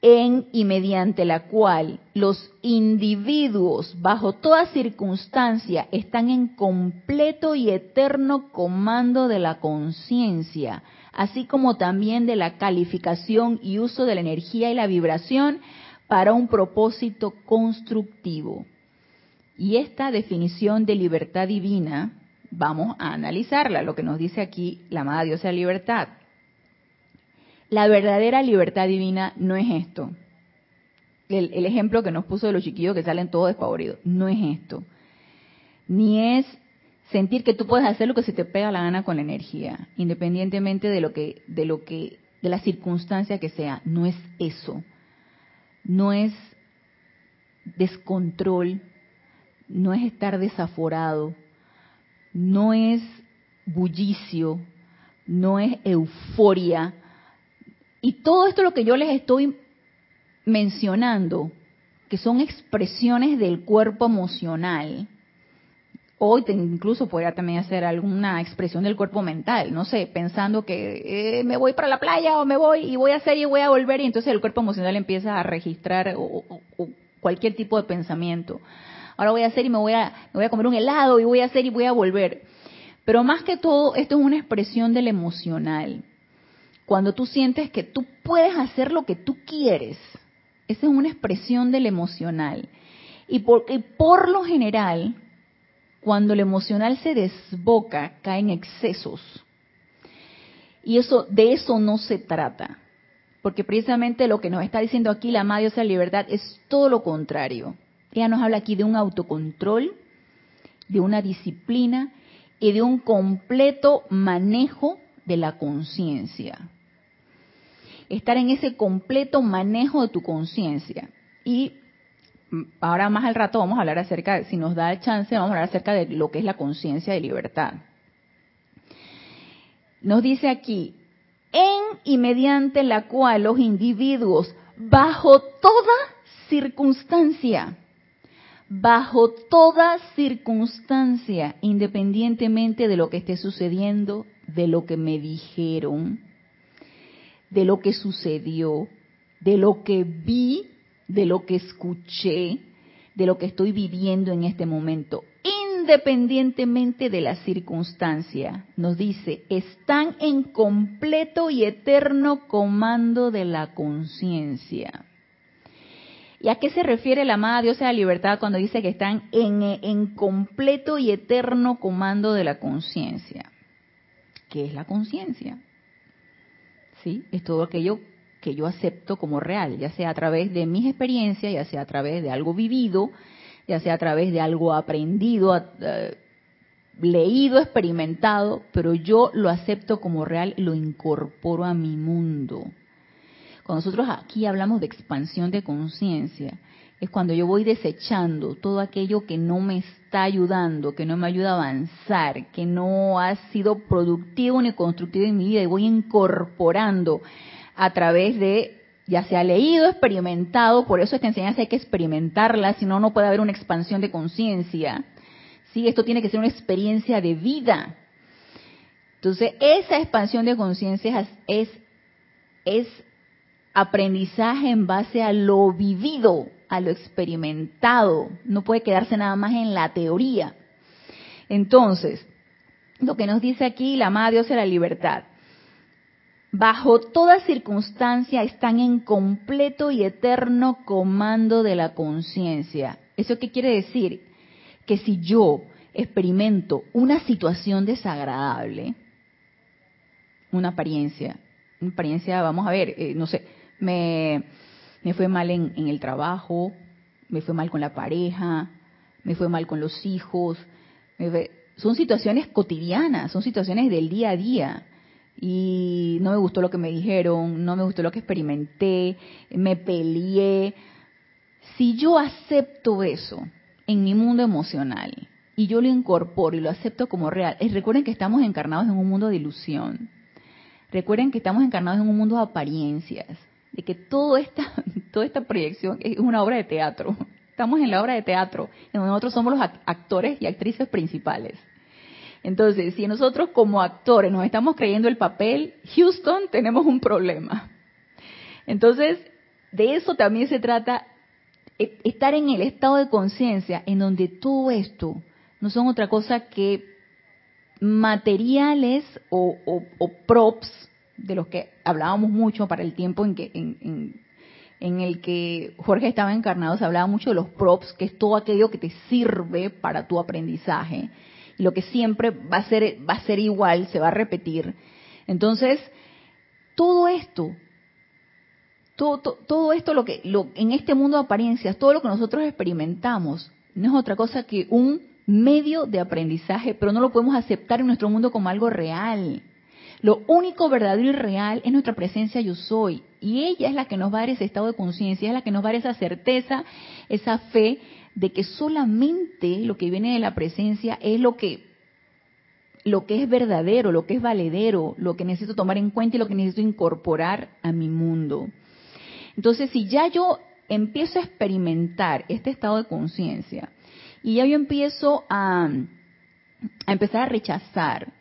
en y mediante la cual los individuos bajo toda circunstancia están en completo y eterno comando de la conciencia, así como también de la calificación y uso de la energía y la vibración para un propósito constructivo. Y esta definición de libertad divina, vamos a analizarla, lo que nos dice aquí la amada diosa de libertad. La verdadera libertad divina no es esto. El, ejemplo que nos puso de los chiquillos que salen todos despavoridos, no es esto. Ni es sentir que tú puedes hacer lo que se te pega la gana con la energía, independientemente de lo que, de lo que, de la circunstancia que sea. No es eso. No es descontrol, no es estar desaforado, no es bullicio, no es euforia, y todo esto lo que yo les estoy mencionando, que son expresiones del cuerpo emocional, hoy incluso podría también hacer alguna expresión del cuerpo mental, no sé, pensando que eh, me voy para la playa o me voy y voy a hacer y voy a volver y entonces el cuerpo emocional empieza a registrar cualquier tipo de pensamiento. Ahora voy a hacer y me voy a, voy a comer un helado y voy a hacer y voy a volver. Pero más que todo, esto es una expresión del emocional cuando tú sientes que tú puedes hacer lo que tú quieres. Esa es una expresión del emocional. Y por, por lo general, cuando el emocional se desboca, caen excesos. Y eso, de eso no se trata. Porque precisamente lo que nos está diciendo aquí la Madre de la Libertad es todo lo contrario. Ella nos habla aquí de un autocontrol, de una disciplina y de un completo manejo de la conciencia. estar en ese completo manejo de tu conciencia. Y ahora más al rato vamos a hablar acerca, si nos da el chance, vamos a hablar acerca de lo que es la conciencia de libertad. Nos dice aquí, en y mediante la cual los individuos, bajo toda circunstancia, bajo toda circunstancia, independientemente de lo que esté sucediendo, de lo que me dijeron, de lo que sucedió, de lo que vi, de lo que escuché, de lo que estoy viviendo en este momento, independientemente de la circunstancia, nos dice, están en completo y eterno comando de la conciencia. ¿Y a qué se refiere la amada diosa de la libertad cuando dice que están en, en completo y eterno comando de la conciencia? ¿Qué es la conciencia? ¿Sí? Es todo aquello que yo acepto como real, ya sea a través de mis experiencias, ya sea a través de algo vivido, ya sea a través de algo aprendido, eh, leído, experimentado, pero yo lo acepto como real, lo incorporo a mi mundo. Cuando nosotros aquí hablamos de expansión de conciencia, es cuando yo voy desechando todo aquello que no me está ayudando, que no me ayuda a avanzar, que no ha sido productivo ni constructivo en mi vida y voy incorporando a través de, ya sea leído, experimentado, por eso esta enseñanza hay que experimentarla, si no, no puede haber una expansión de conciencia. Sí, esto tiene que ser una experiencia de vida. Entonces, esa expansión de conciencia es, es aprendizaje en base a lo vivido, a lo experimentado. No puede quedarse nada más en la teoría. Entonces, lo que nos dice aquí la amada Dios de la libertad. Bajo toda circunstancia están en completo y eterno comando de la conciencia. ¿Eso qué quiere decir? Que si yo experimento una situación desagradable, una apariencia, una apariencia, vamos a ver, eh, no sé, me, me fue mal en, el trabajo, me fue mal con la pareja, me fue mal con los hijos. son situaciones cotidianas, son situaciones del día a día. Y no me gustó lo que me dijeron, no me gustó lo que experimenté, me peleé. Si yo acepto eso en mi mundo emocional y yo lo incorporo y lo acepto como real, recuerden que estamos encarnados en un mundo de ilusión. Recuerden que estamos encarnados en un mundo de apariencias de que toda esta, toda esta proyección es una obra de teatro. Estamos en la obra de teatro, en donde nosotros somos los actores y actrices principales. Entonces, si nosotros como actores nos estamos creyendo el papel, Houston, tenemos un problema. Entonces, de eso también se trata, e, estar en el estado de conciencia en donde todo esto no son otra cosa que materiales o, o props de los que hablábamos mucho para el tiempo en que en, el que Jorge estaba encarnado, se hablaba mucho de los props, que es todo aquello que te sirve para tu aprendizaje. Y lo que siempre va a ser, va a ser igual, se va a repetir. Entonces, todo esto, todo, todo, esto lo que, lo, en este mundo de apariencias, todo lo que nosotros experimentamos, no es otra cosa que un medio de aprendizaje, pero no lo podemos aceptar en nuestro mundo como algo real. Lo único verdadero y real es nuestra presencia yo soy. Y ella es la que nos va a dar ese estado de conciencia, es la que nos va a dar esa certeza, esa fe de que solamente lo que viene de la presencia es lo que lo que es verdadero, lo que es valedero, lo que necesito tomar en cuenta y lo que necesito incorporar a mi mundo. Entonces, si ya yo empiezo a experimentar este estado de conciencia y ya yo empiezo a, a empezar a rechazar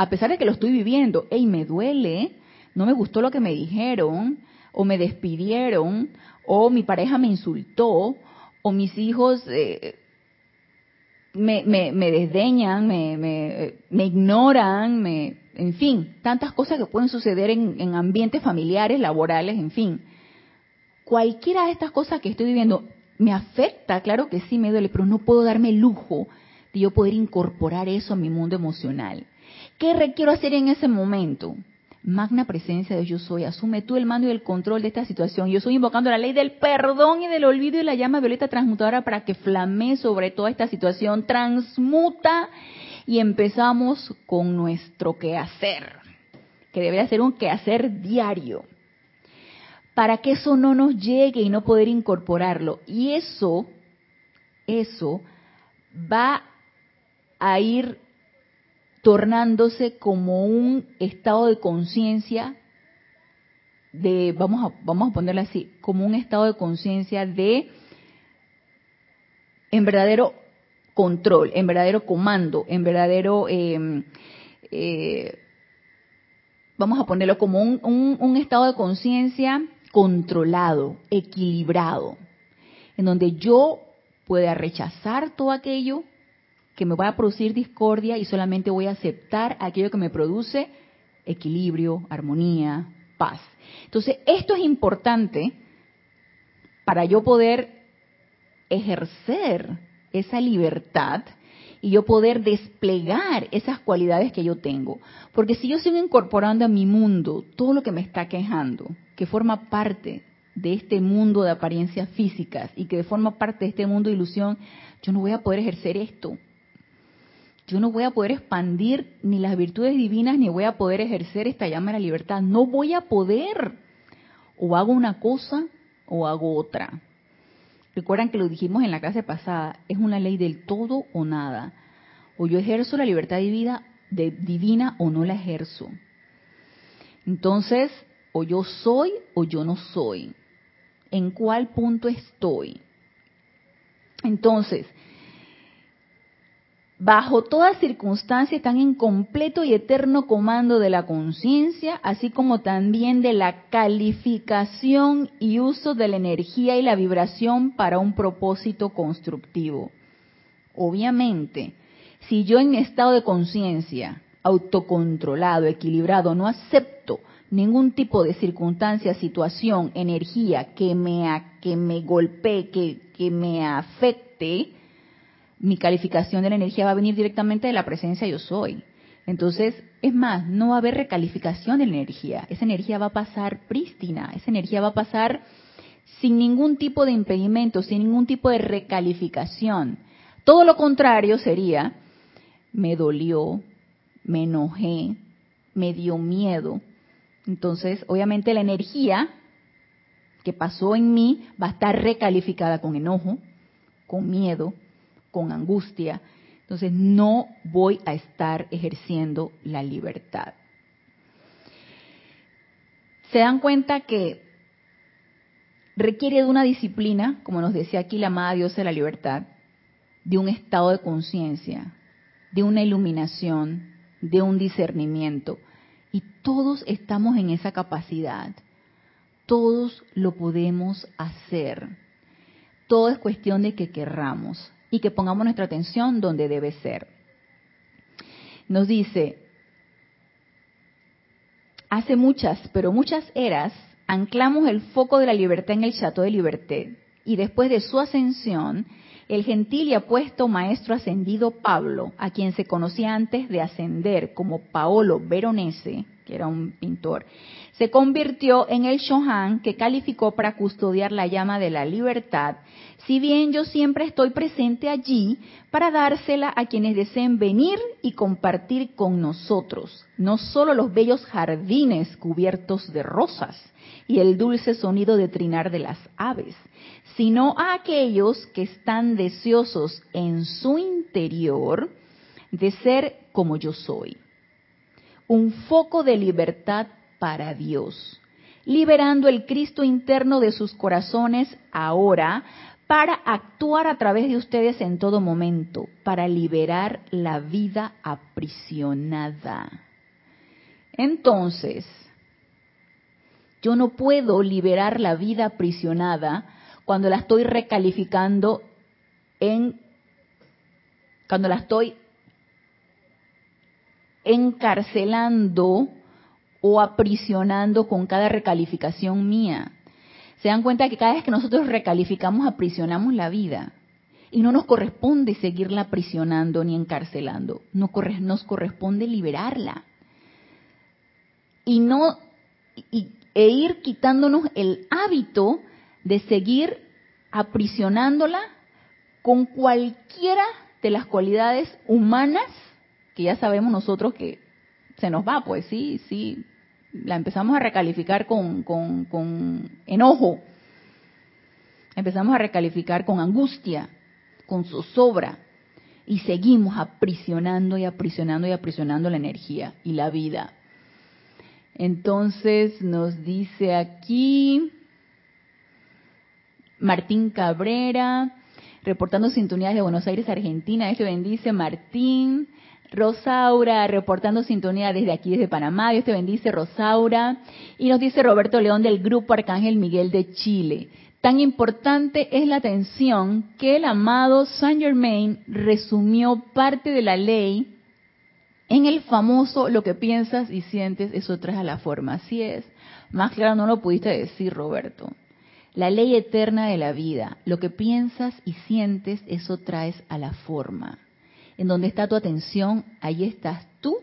a pesar de que lo estoy viviendo, hey, me duele, no me gustó lo que me dijeron, o me despidieron, o mi pareja me insultó, o mis hijos eh, me, me, desdeñan, me, me, ignoran, me, en fin, tantas cosas que pueden suceder en, en ambientes familiares, laborales, en fin. Cualquiera de estas cosas que estoy viviendo me afecta, claro que sí me duele, pero no puedo darme el lujo de yo poder incorporar eso a mi mundo emocional. ¿Qué requiero hacer en ese momento? Magna presencia de yo soy, asume tú el mando y el control de esta situación. Yo estoy invocando la ley del perdón y del olvido y la llama violeta transmutadora para que flame sobre toda esta situación, transmuta y empezamos con nuestro quehacer, que debe ser un quehacer diario. para que eso no nos llegue y no poder incorporarlo. Y eso, eso va a ir tornándose como un estado de conciencia de, vamos a, vamos a ponerlo así, como un estado de conciencia de, en verdadero control, en verdadero comando, en verdadero, em, eh, vamos a ponerlo como un, un estado de conciencia controlado, equilibrado, en donde yo pueda rechazar todo aquello que me va a producir discordia y solamente voy a aceptar aquello que me produce equilibrio, armonía, paz. Entonces, esto es importante para yo poder ejercer esa libertad y yo poder desplegar esas cualidades que yo tengo. Porque si yo sigo incorporando a mi mundo todo lo que me está quejando, que forma parte de este mundo de apariencias físicas y que forma parte de este mundo de ilusión, yo no voy a poder ejercer esto. Yo no voy a poder expandir ni las virtudes divinas ni voy a poder ejercer esta llama de la libertad. No voy a poder. O hago una cosa o hago otra. Recuerdan que lo dijimos en la clase pasada, es una ley del todo o nada. O yo ejerzo la libertad divina, de, divina o no la ejerzo. Entonces, o yo soy o yo no soy. ¿En cuál punto estoy? Entonces, bajo toda circunstancia están en completo y eterno comando de la conciencia, así como también de la calificación y uso de la energía y la vibración para un propósito constructivo. Obviamente, si yo en mi estado de conciencia, autocontrolado, equilibrado, no acepto ningún tipo de circunstancia, situación, energía que me, que me golpee, que, que me afecte, mi calificación de la energía va a venir directamente de la presencia yo soy. Entonces, es más, no va a haber recalificación de la energía. Esa energía va a pasar prístina, esa energía va a pasar sin ningún tipo de impedimento, sin ningún tipo de recalificación. Todo lo contrario sería, me dolió, me enojé, me dio miedo. Entonces, obviamente la energía que pasó en mí va a estar recalificada con enojo, con miedo, con angustia, entonces no voy a estar ejerciendo la libertad. Se dan cuenta que requiere de una disciplina, como nos decía aquí la amada diosa de la libertad, de un estado de conciencia, de una iluminación, de un discernimiento. Y todos estamos en esa capacidad. Todos lo podemos hacer. Todo es cuestión de que querramos y que pongamos nuestra atención donde debe ser. Nos dice, hace muchas, pero muchas eras, anclamos el foco de la libertad en el Chateau de Liberté y después de su ascensión, el gentil y apuesto maestro ascendido Pablo, a quien se conocía antes de ascender como Paolo Veronese, que era un pintor, se convirtió en el Shohan que calificó para custodiar la llama de la libertad, si bien yo siempre estoy presente allí para dársela a quienes deseen venir y compartir con nosotros, no solo los bellos jardines cubiertos de rosas y el dulce sonido de trinar de las aves, sino a aquellos que están deseosos en su interior de ser como yo soy un foco de libertad para Dios, liberando el Cristo interno de sus corazones ahora para actuar a través de ustedes en todo momento, para liberar la vida aprisionada. Entonces, yo no puedo liberar la vida aprisionada cuando la estoy recalificando en cuando la estoy encarcelando o aprisionando con cada recalificación mía. Se dan cuenta que cada vez que nosotros recalificamos, aprisionamos la vida. Y no nos corresponde seguirla aprisionando ni encarcelando. Nos, corresponde liberarla. Y no, e ir quitándonos el hábito de seguir aprisionándola con cualquiera de las cualidades humanas que ya sabemos nosotros que se nos va, pues sí, sí, la empezamos a recalificar con, con, con enojo, empezamos a recalificar con angustia, con zozobra, y seguimos aprisionando y aprisionando y aprisionando la energía y la vida. Entonces nos dice aquí Martín Cabrera, reportando sintonías de Buenos Aires, Argentina. Este bendice Martín. Rosaura, reportando sintonía desde aquí, desde Panamá. Dios te bendice, Rosaura. Y nos dice Roberto León del Grupo Arcángel Miguel de Chile. Tan importante es la atención que el amado Saint Germain resumió parte de la ley en el famoso lo que piensas y sientes, eso trae a la forma. Así es. Más claro no lo pudiste decir, Roberto. La ley eterna de la vida, lo que piensas y sientes, eso traes a la forma. En donde está tu atención, ahí estás tú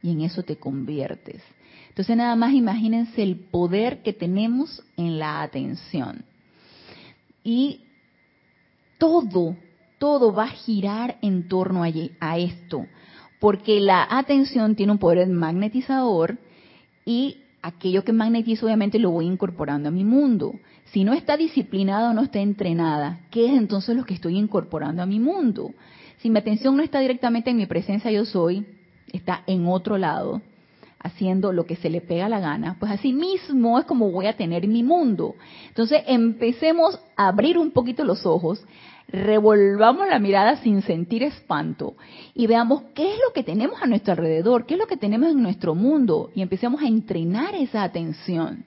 y en eso te conviertes. Entonces nada más imagínense el poder que tenemos en la atención. Y todo, todo va a girar en torno a, esto, porque la atención tiene un poder magnetizador y aquello que magnetizo obviamente lo voy incorporando a mi mundo. Si no está disciplinada o no está entrenada, ¿qué es entonces lo que estoy incorporando a mi mundo? Si mi atención no está directamente en mi presencia yo soy, está en otro lado, haciendo lo que se le pega la gana, pues así mismo es como voy a tener mi mundo. Entonces empecemos a abrir un poquito los ojos, revolvamos la mirada sin sentir espanto y veamos qué es lo que tenemos a nuestro alrededor, qué es lo que tenemos en nuestro mundo y empecemos a entrenar esa atención.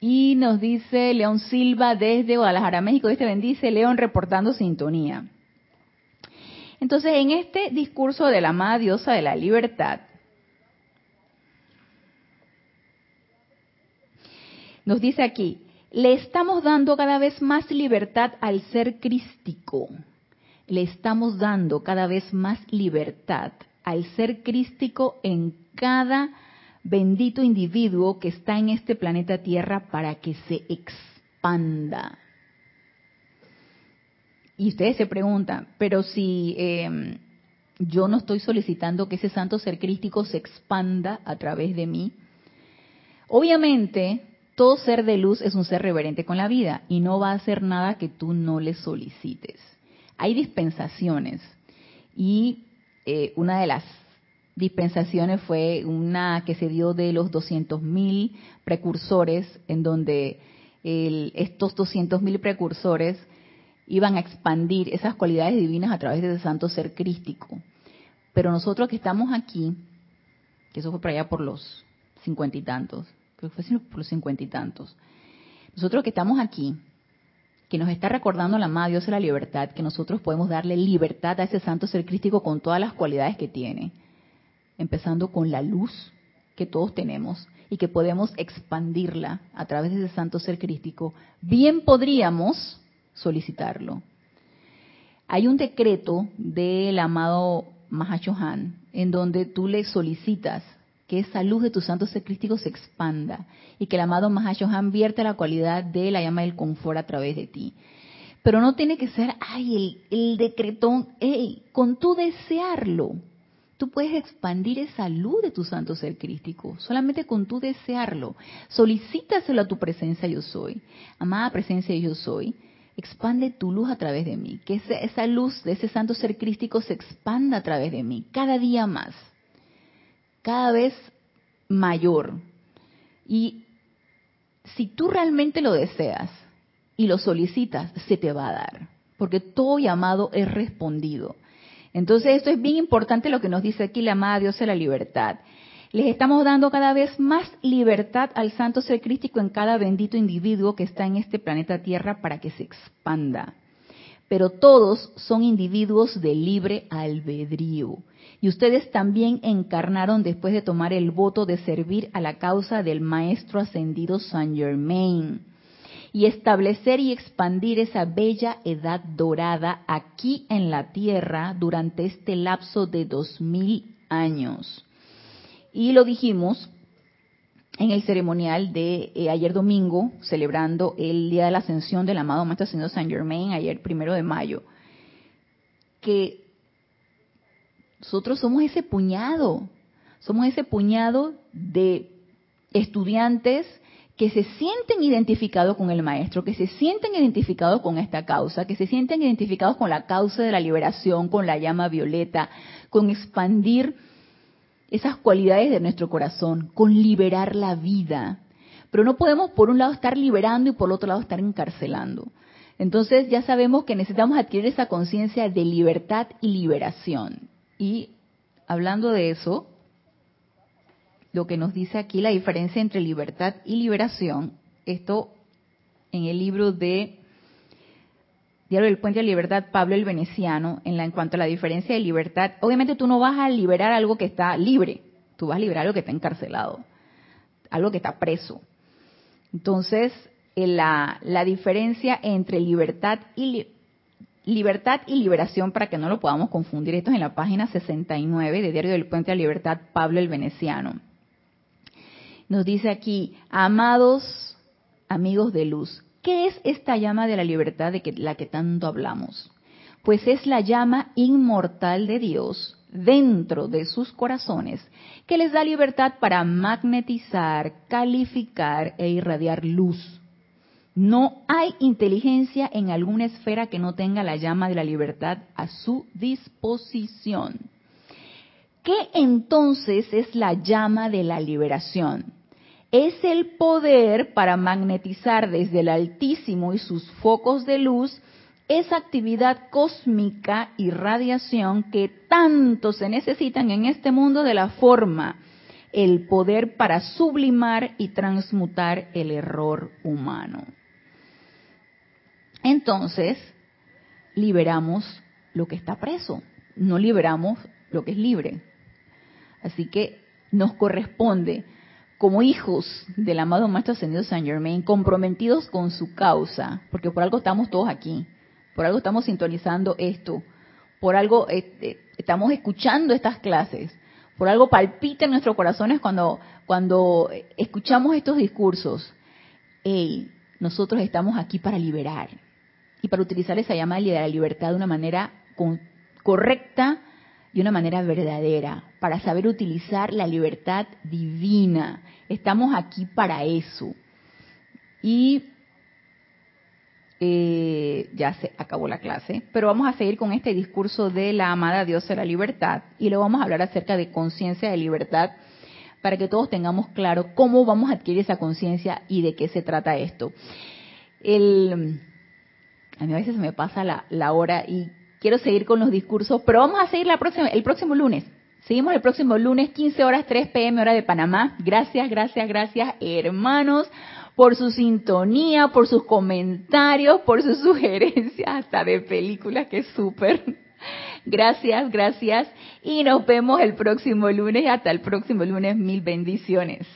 Y nos dice León Silva desde Guadalajara, México, este bendice León reportando sintonía. Entonces, en este discurso de la amada diosa de la libertad, Nos dice aquí, le estamos dando cada vez más libertad al ser crístico. Le estamos dando cada vez más libertad al ser crístico en cada bendito individuo que está en este planeta Tierra para que se expanda. Y ustedes se preguntan, pero si em, yo no estoy solicitando que ese santo ser crístico se expanda a través de mí, obviamente todo ser de luz es un ser reverente con la vida y no va a hacer nada que tú no le solicites. Hay dispensaciones y eh, una de las dispensaciones fue una que se dio de los 200.000 precursores, en donde estos 200.000 precursores iban a expandir esas cualidades divinas a través de ese santo ser crístico. Pero nosotros que estamos aquí, que eso fue para allá por los cincuenta y tantos, que fue por los cincuenta y tantos. Nosotros que estamos aquí, que nos está recordando la amada Dios de la libertad, que nosotros podemos darle libertad a ese santo ser crístico con todas las cualidades que tiene, empezando con la luz que todos tenemos y que podemos expandirla a través de ese santo ser crístico, bien podríamos solicitarlo. Hay un decreto del amado Mahashohan en donde tú le solicitas que esa luz de tu santo ser crístico se expanda y que el amado Mahashohan vierte la cualidad de la llama del confort a través de ti. Pero no tiene que ser, ay, el, el decretón, hey, con tu desearlo. Tú puedes expandir esa luz de tu santo ser crístico, solamente con tu desearlo. Solicítaselo a tu presencia yo soy. Amada presencia yo soy, expande tu luz a través de mí. Que esa, esa luz de ese santo ser crístico se expanda a través de mí, cada día más cada vez mayor. Y si tú realmente lo deseas y lo solicitas, se te va a dar, porque todo llamado es respondido. Entonces esto es bien importante lo que nos dice aquí la amada Dios de la libertad. Les estamos dando cada vez más libertad al santo ser crístico en cada bendito individuo que está en este planeta Tierra para que se expanda. Pero todos son individuos de libre albedrío. Y ustedes también encarnaron después de tomar el voto de servir a la causa del Maestro Ascendido Saint Germain y establecer y expandir esa bella edad dorada aquí en la tierra durante este lapso de dos mil años. Y lo dijimos en el ceremonial de eh, ayer domingo, celebrando el Día de la Ascensión del amado Maestro Ascendido Saint Germain, ayer primero de mayo, que nosotros somos ese puñado, Somos ese puñado de estudiantes que se sienten identificados con el maestro, que se sienten identificados con esta causa, que se sienten identificados con la causa de la liberación, con la llama violeta, con expandir esas cualidades de nuestro corazón, con liberar la vida. Pero no podemos por un lado estar liberando y por otro lado estar encarcelando. Entonces ya sabemos que necesitamos adquirir esa conciencia de libertad y liberación. Y hablando de eso, lo que nos dice aquí la diferencia entre libertad y liberación. Esto en el libro de Diario del Puente de Libertad, Pablo el Veneciano, en, la, cuanto a la diferencia de libertad. Obviamente tú no vas a liberar algo que está libre, tú vas a liberar algo que está encarcelado, algo que está preso. Entonces, la, la diferencia entre libertad y libertad y liberación, para que no lo podamos confundir, esto es en la página 69 de Diario del Puente de Libertad, Pablo el Veneciano. Nos dice aquí, amados amigos de luz, ¿qué es esta llama de la libertad de la que tanto hablamos? Pues es la llama inmortal de Dios dentro de sus corazones que les da libertad para magnetizar, calificar e irradiar luz. No hay inteligencia en alguna esfera que no tenga la llama de la libertad a su disposición. ¿Qué entonces es la llama de la liberación? Es el poder para magnetizar desde el Altísimo y sus focos de luz esa actividad cósmica y radiación que tanto se necesitan en este mundo de la forma, el poder para sublimar y transmutar el error humano. Entonces, liberamos lo que está preso, no liberamos lo que es libre. Así que nos corresponde como hijos del amado Maestro Ascendido Saint Germain, comprometidos con su causa, porque por algo estamos todos aquí, por algo estamos sintonizando esto, por algo este, estamos escuchando estas clases, por algo palpita en nuestros corazones cuando, cuando escuchamos estos discursos. Hey, nosotros estamos aquí para liberar y para utilizar esa llama de la libertad de una manera correcta, de una manera verdadera, para saber utilizar la libertad divina. Estamos aquí para eso. Y eh, ya se acabó la clase, pero vamos a seguir con este discurso de la amada Dios de la libertad y luego vamos a hablar acerca de conciencia de libertad para que todos tengamos claro cómo vamos a adquirir esa conciencia y de qué se trata esto. El, a mí a veces me pasa la, la hora y quiero seguir con los discursos, pero vamos a seguir la próxima, el próximo lunes. Seguimos el próximo lunes, 15 horas 3 pm hora de Panamá. Gracias, gracias, gracias, hermanos, por su sintonía, por sus comentarios, por sus sugerencias, hasta de películas, que es súper. Gracias, gracias. Y nos vemos el próximo lunes. Hasta el próximo lunes. Mil bendiciones.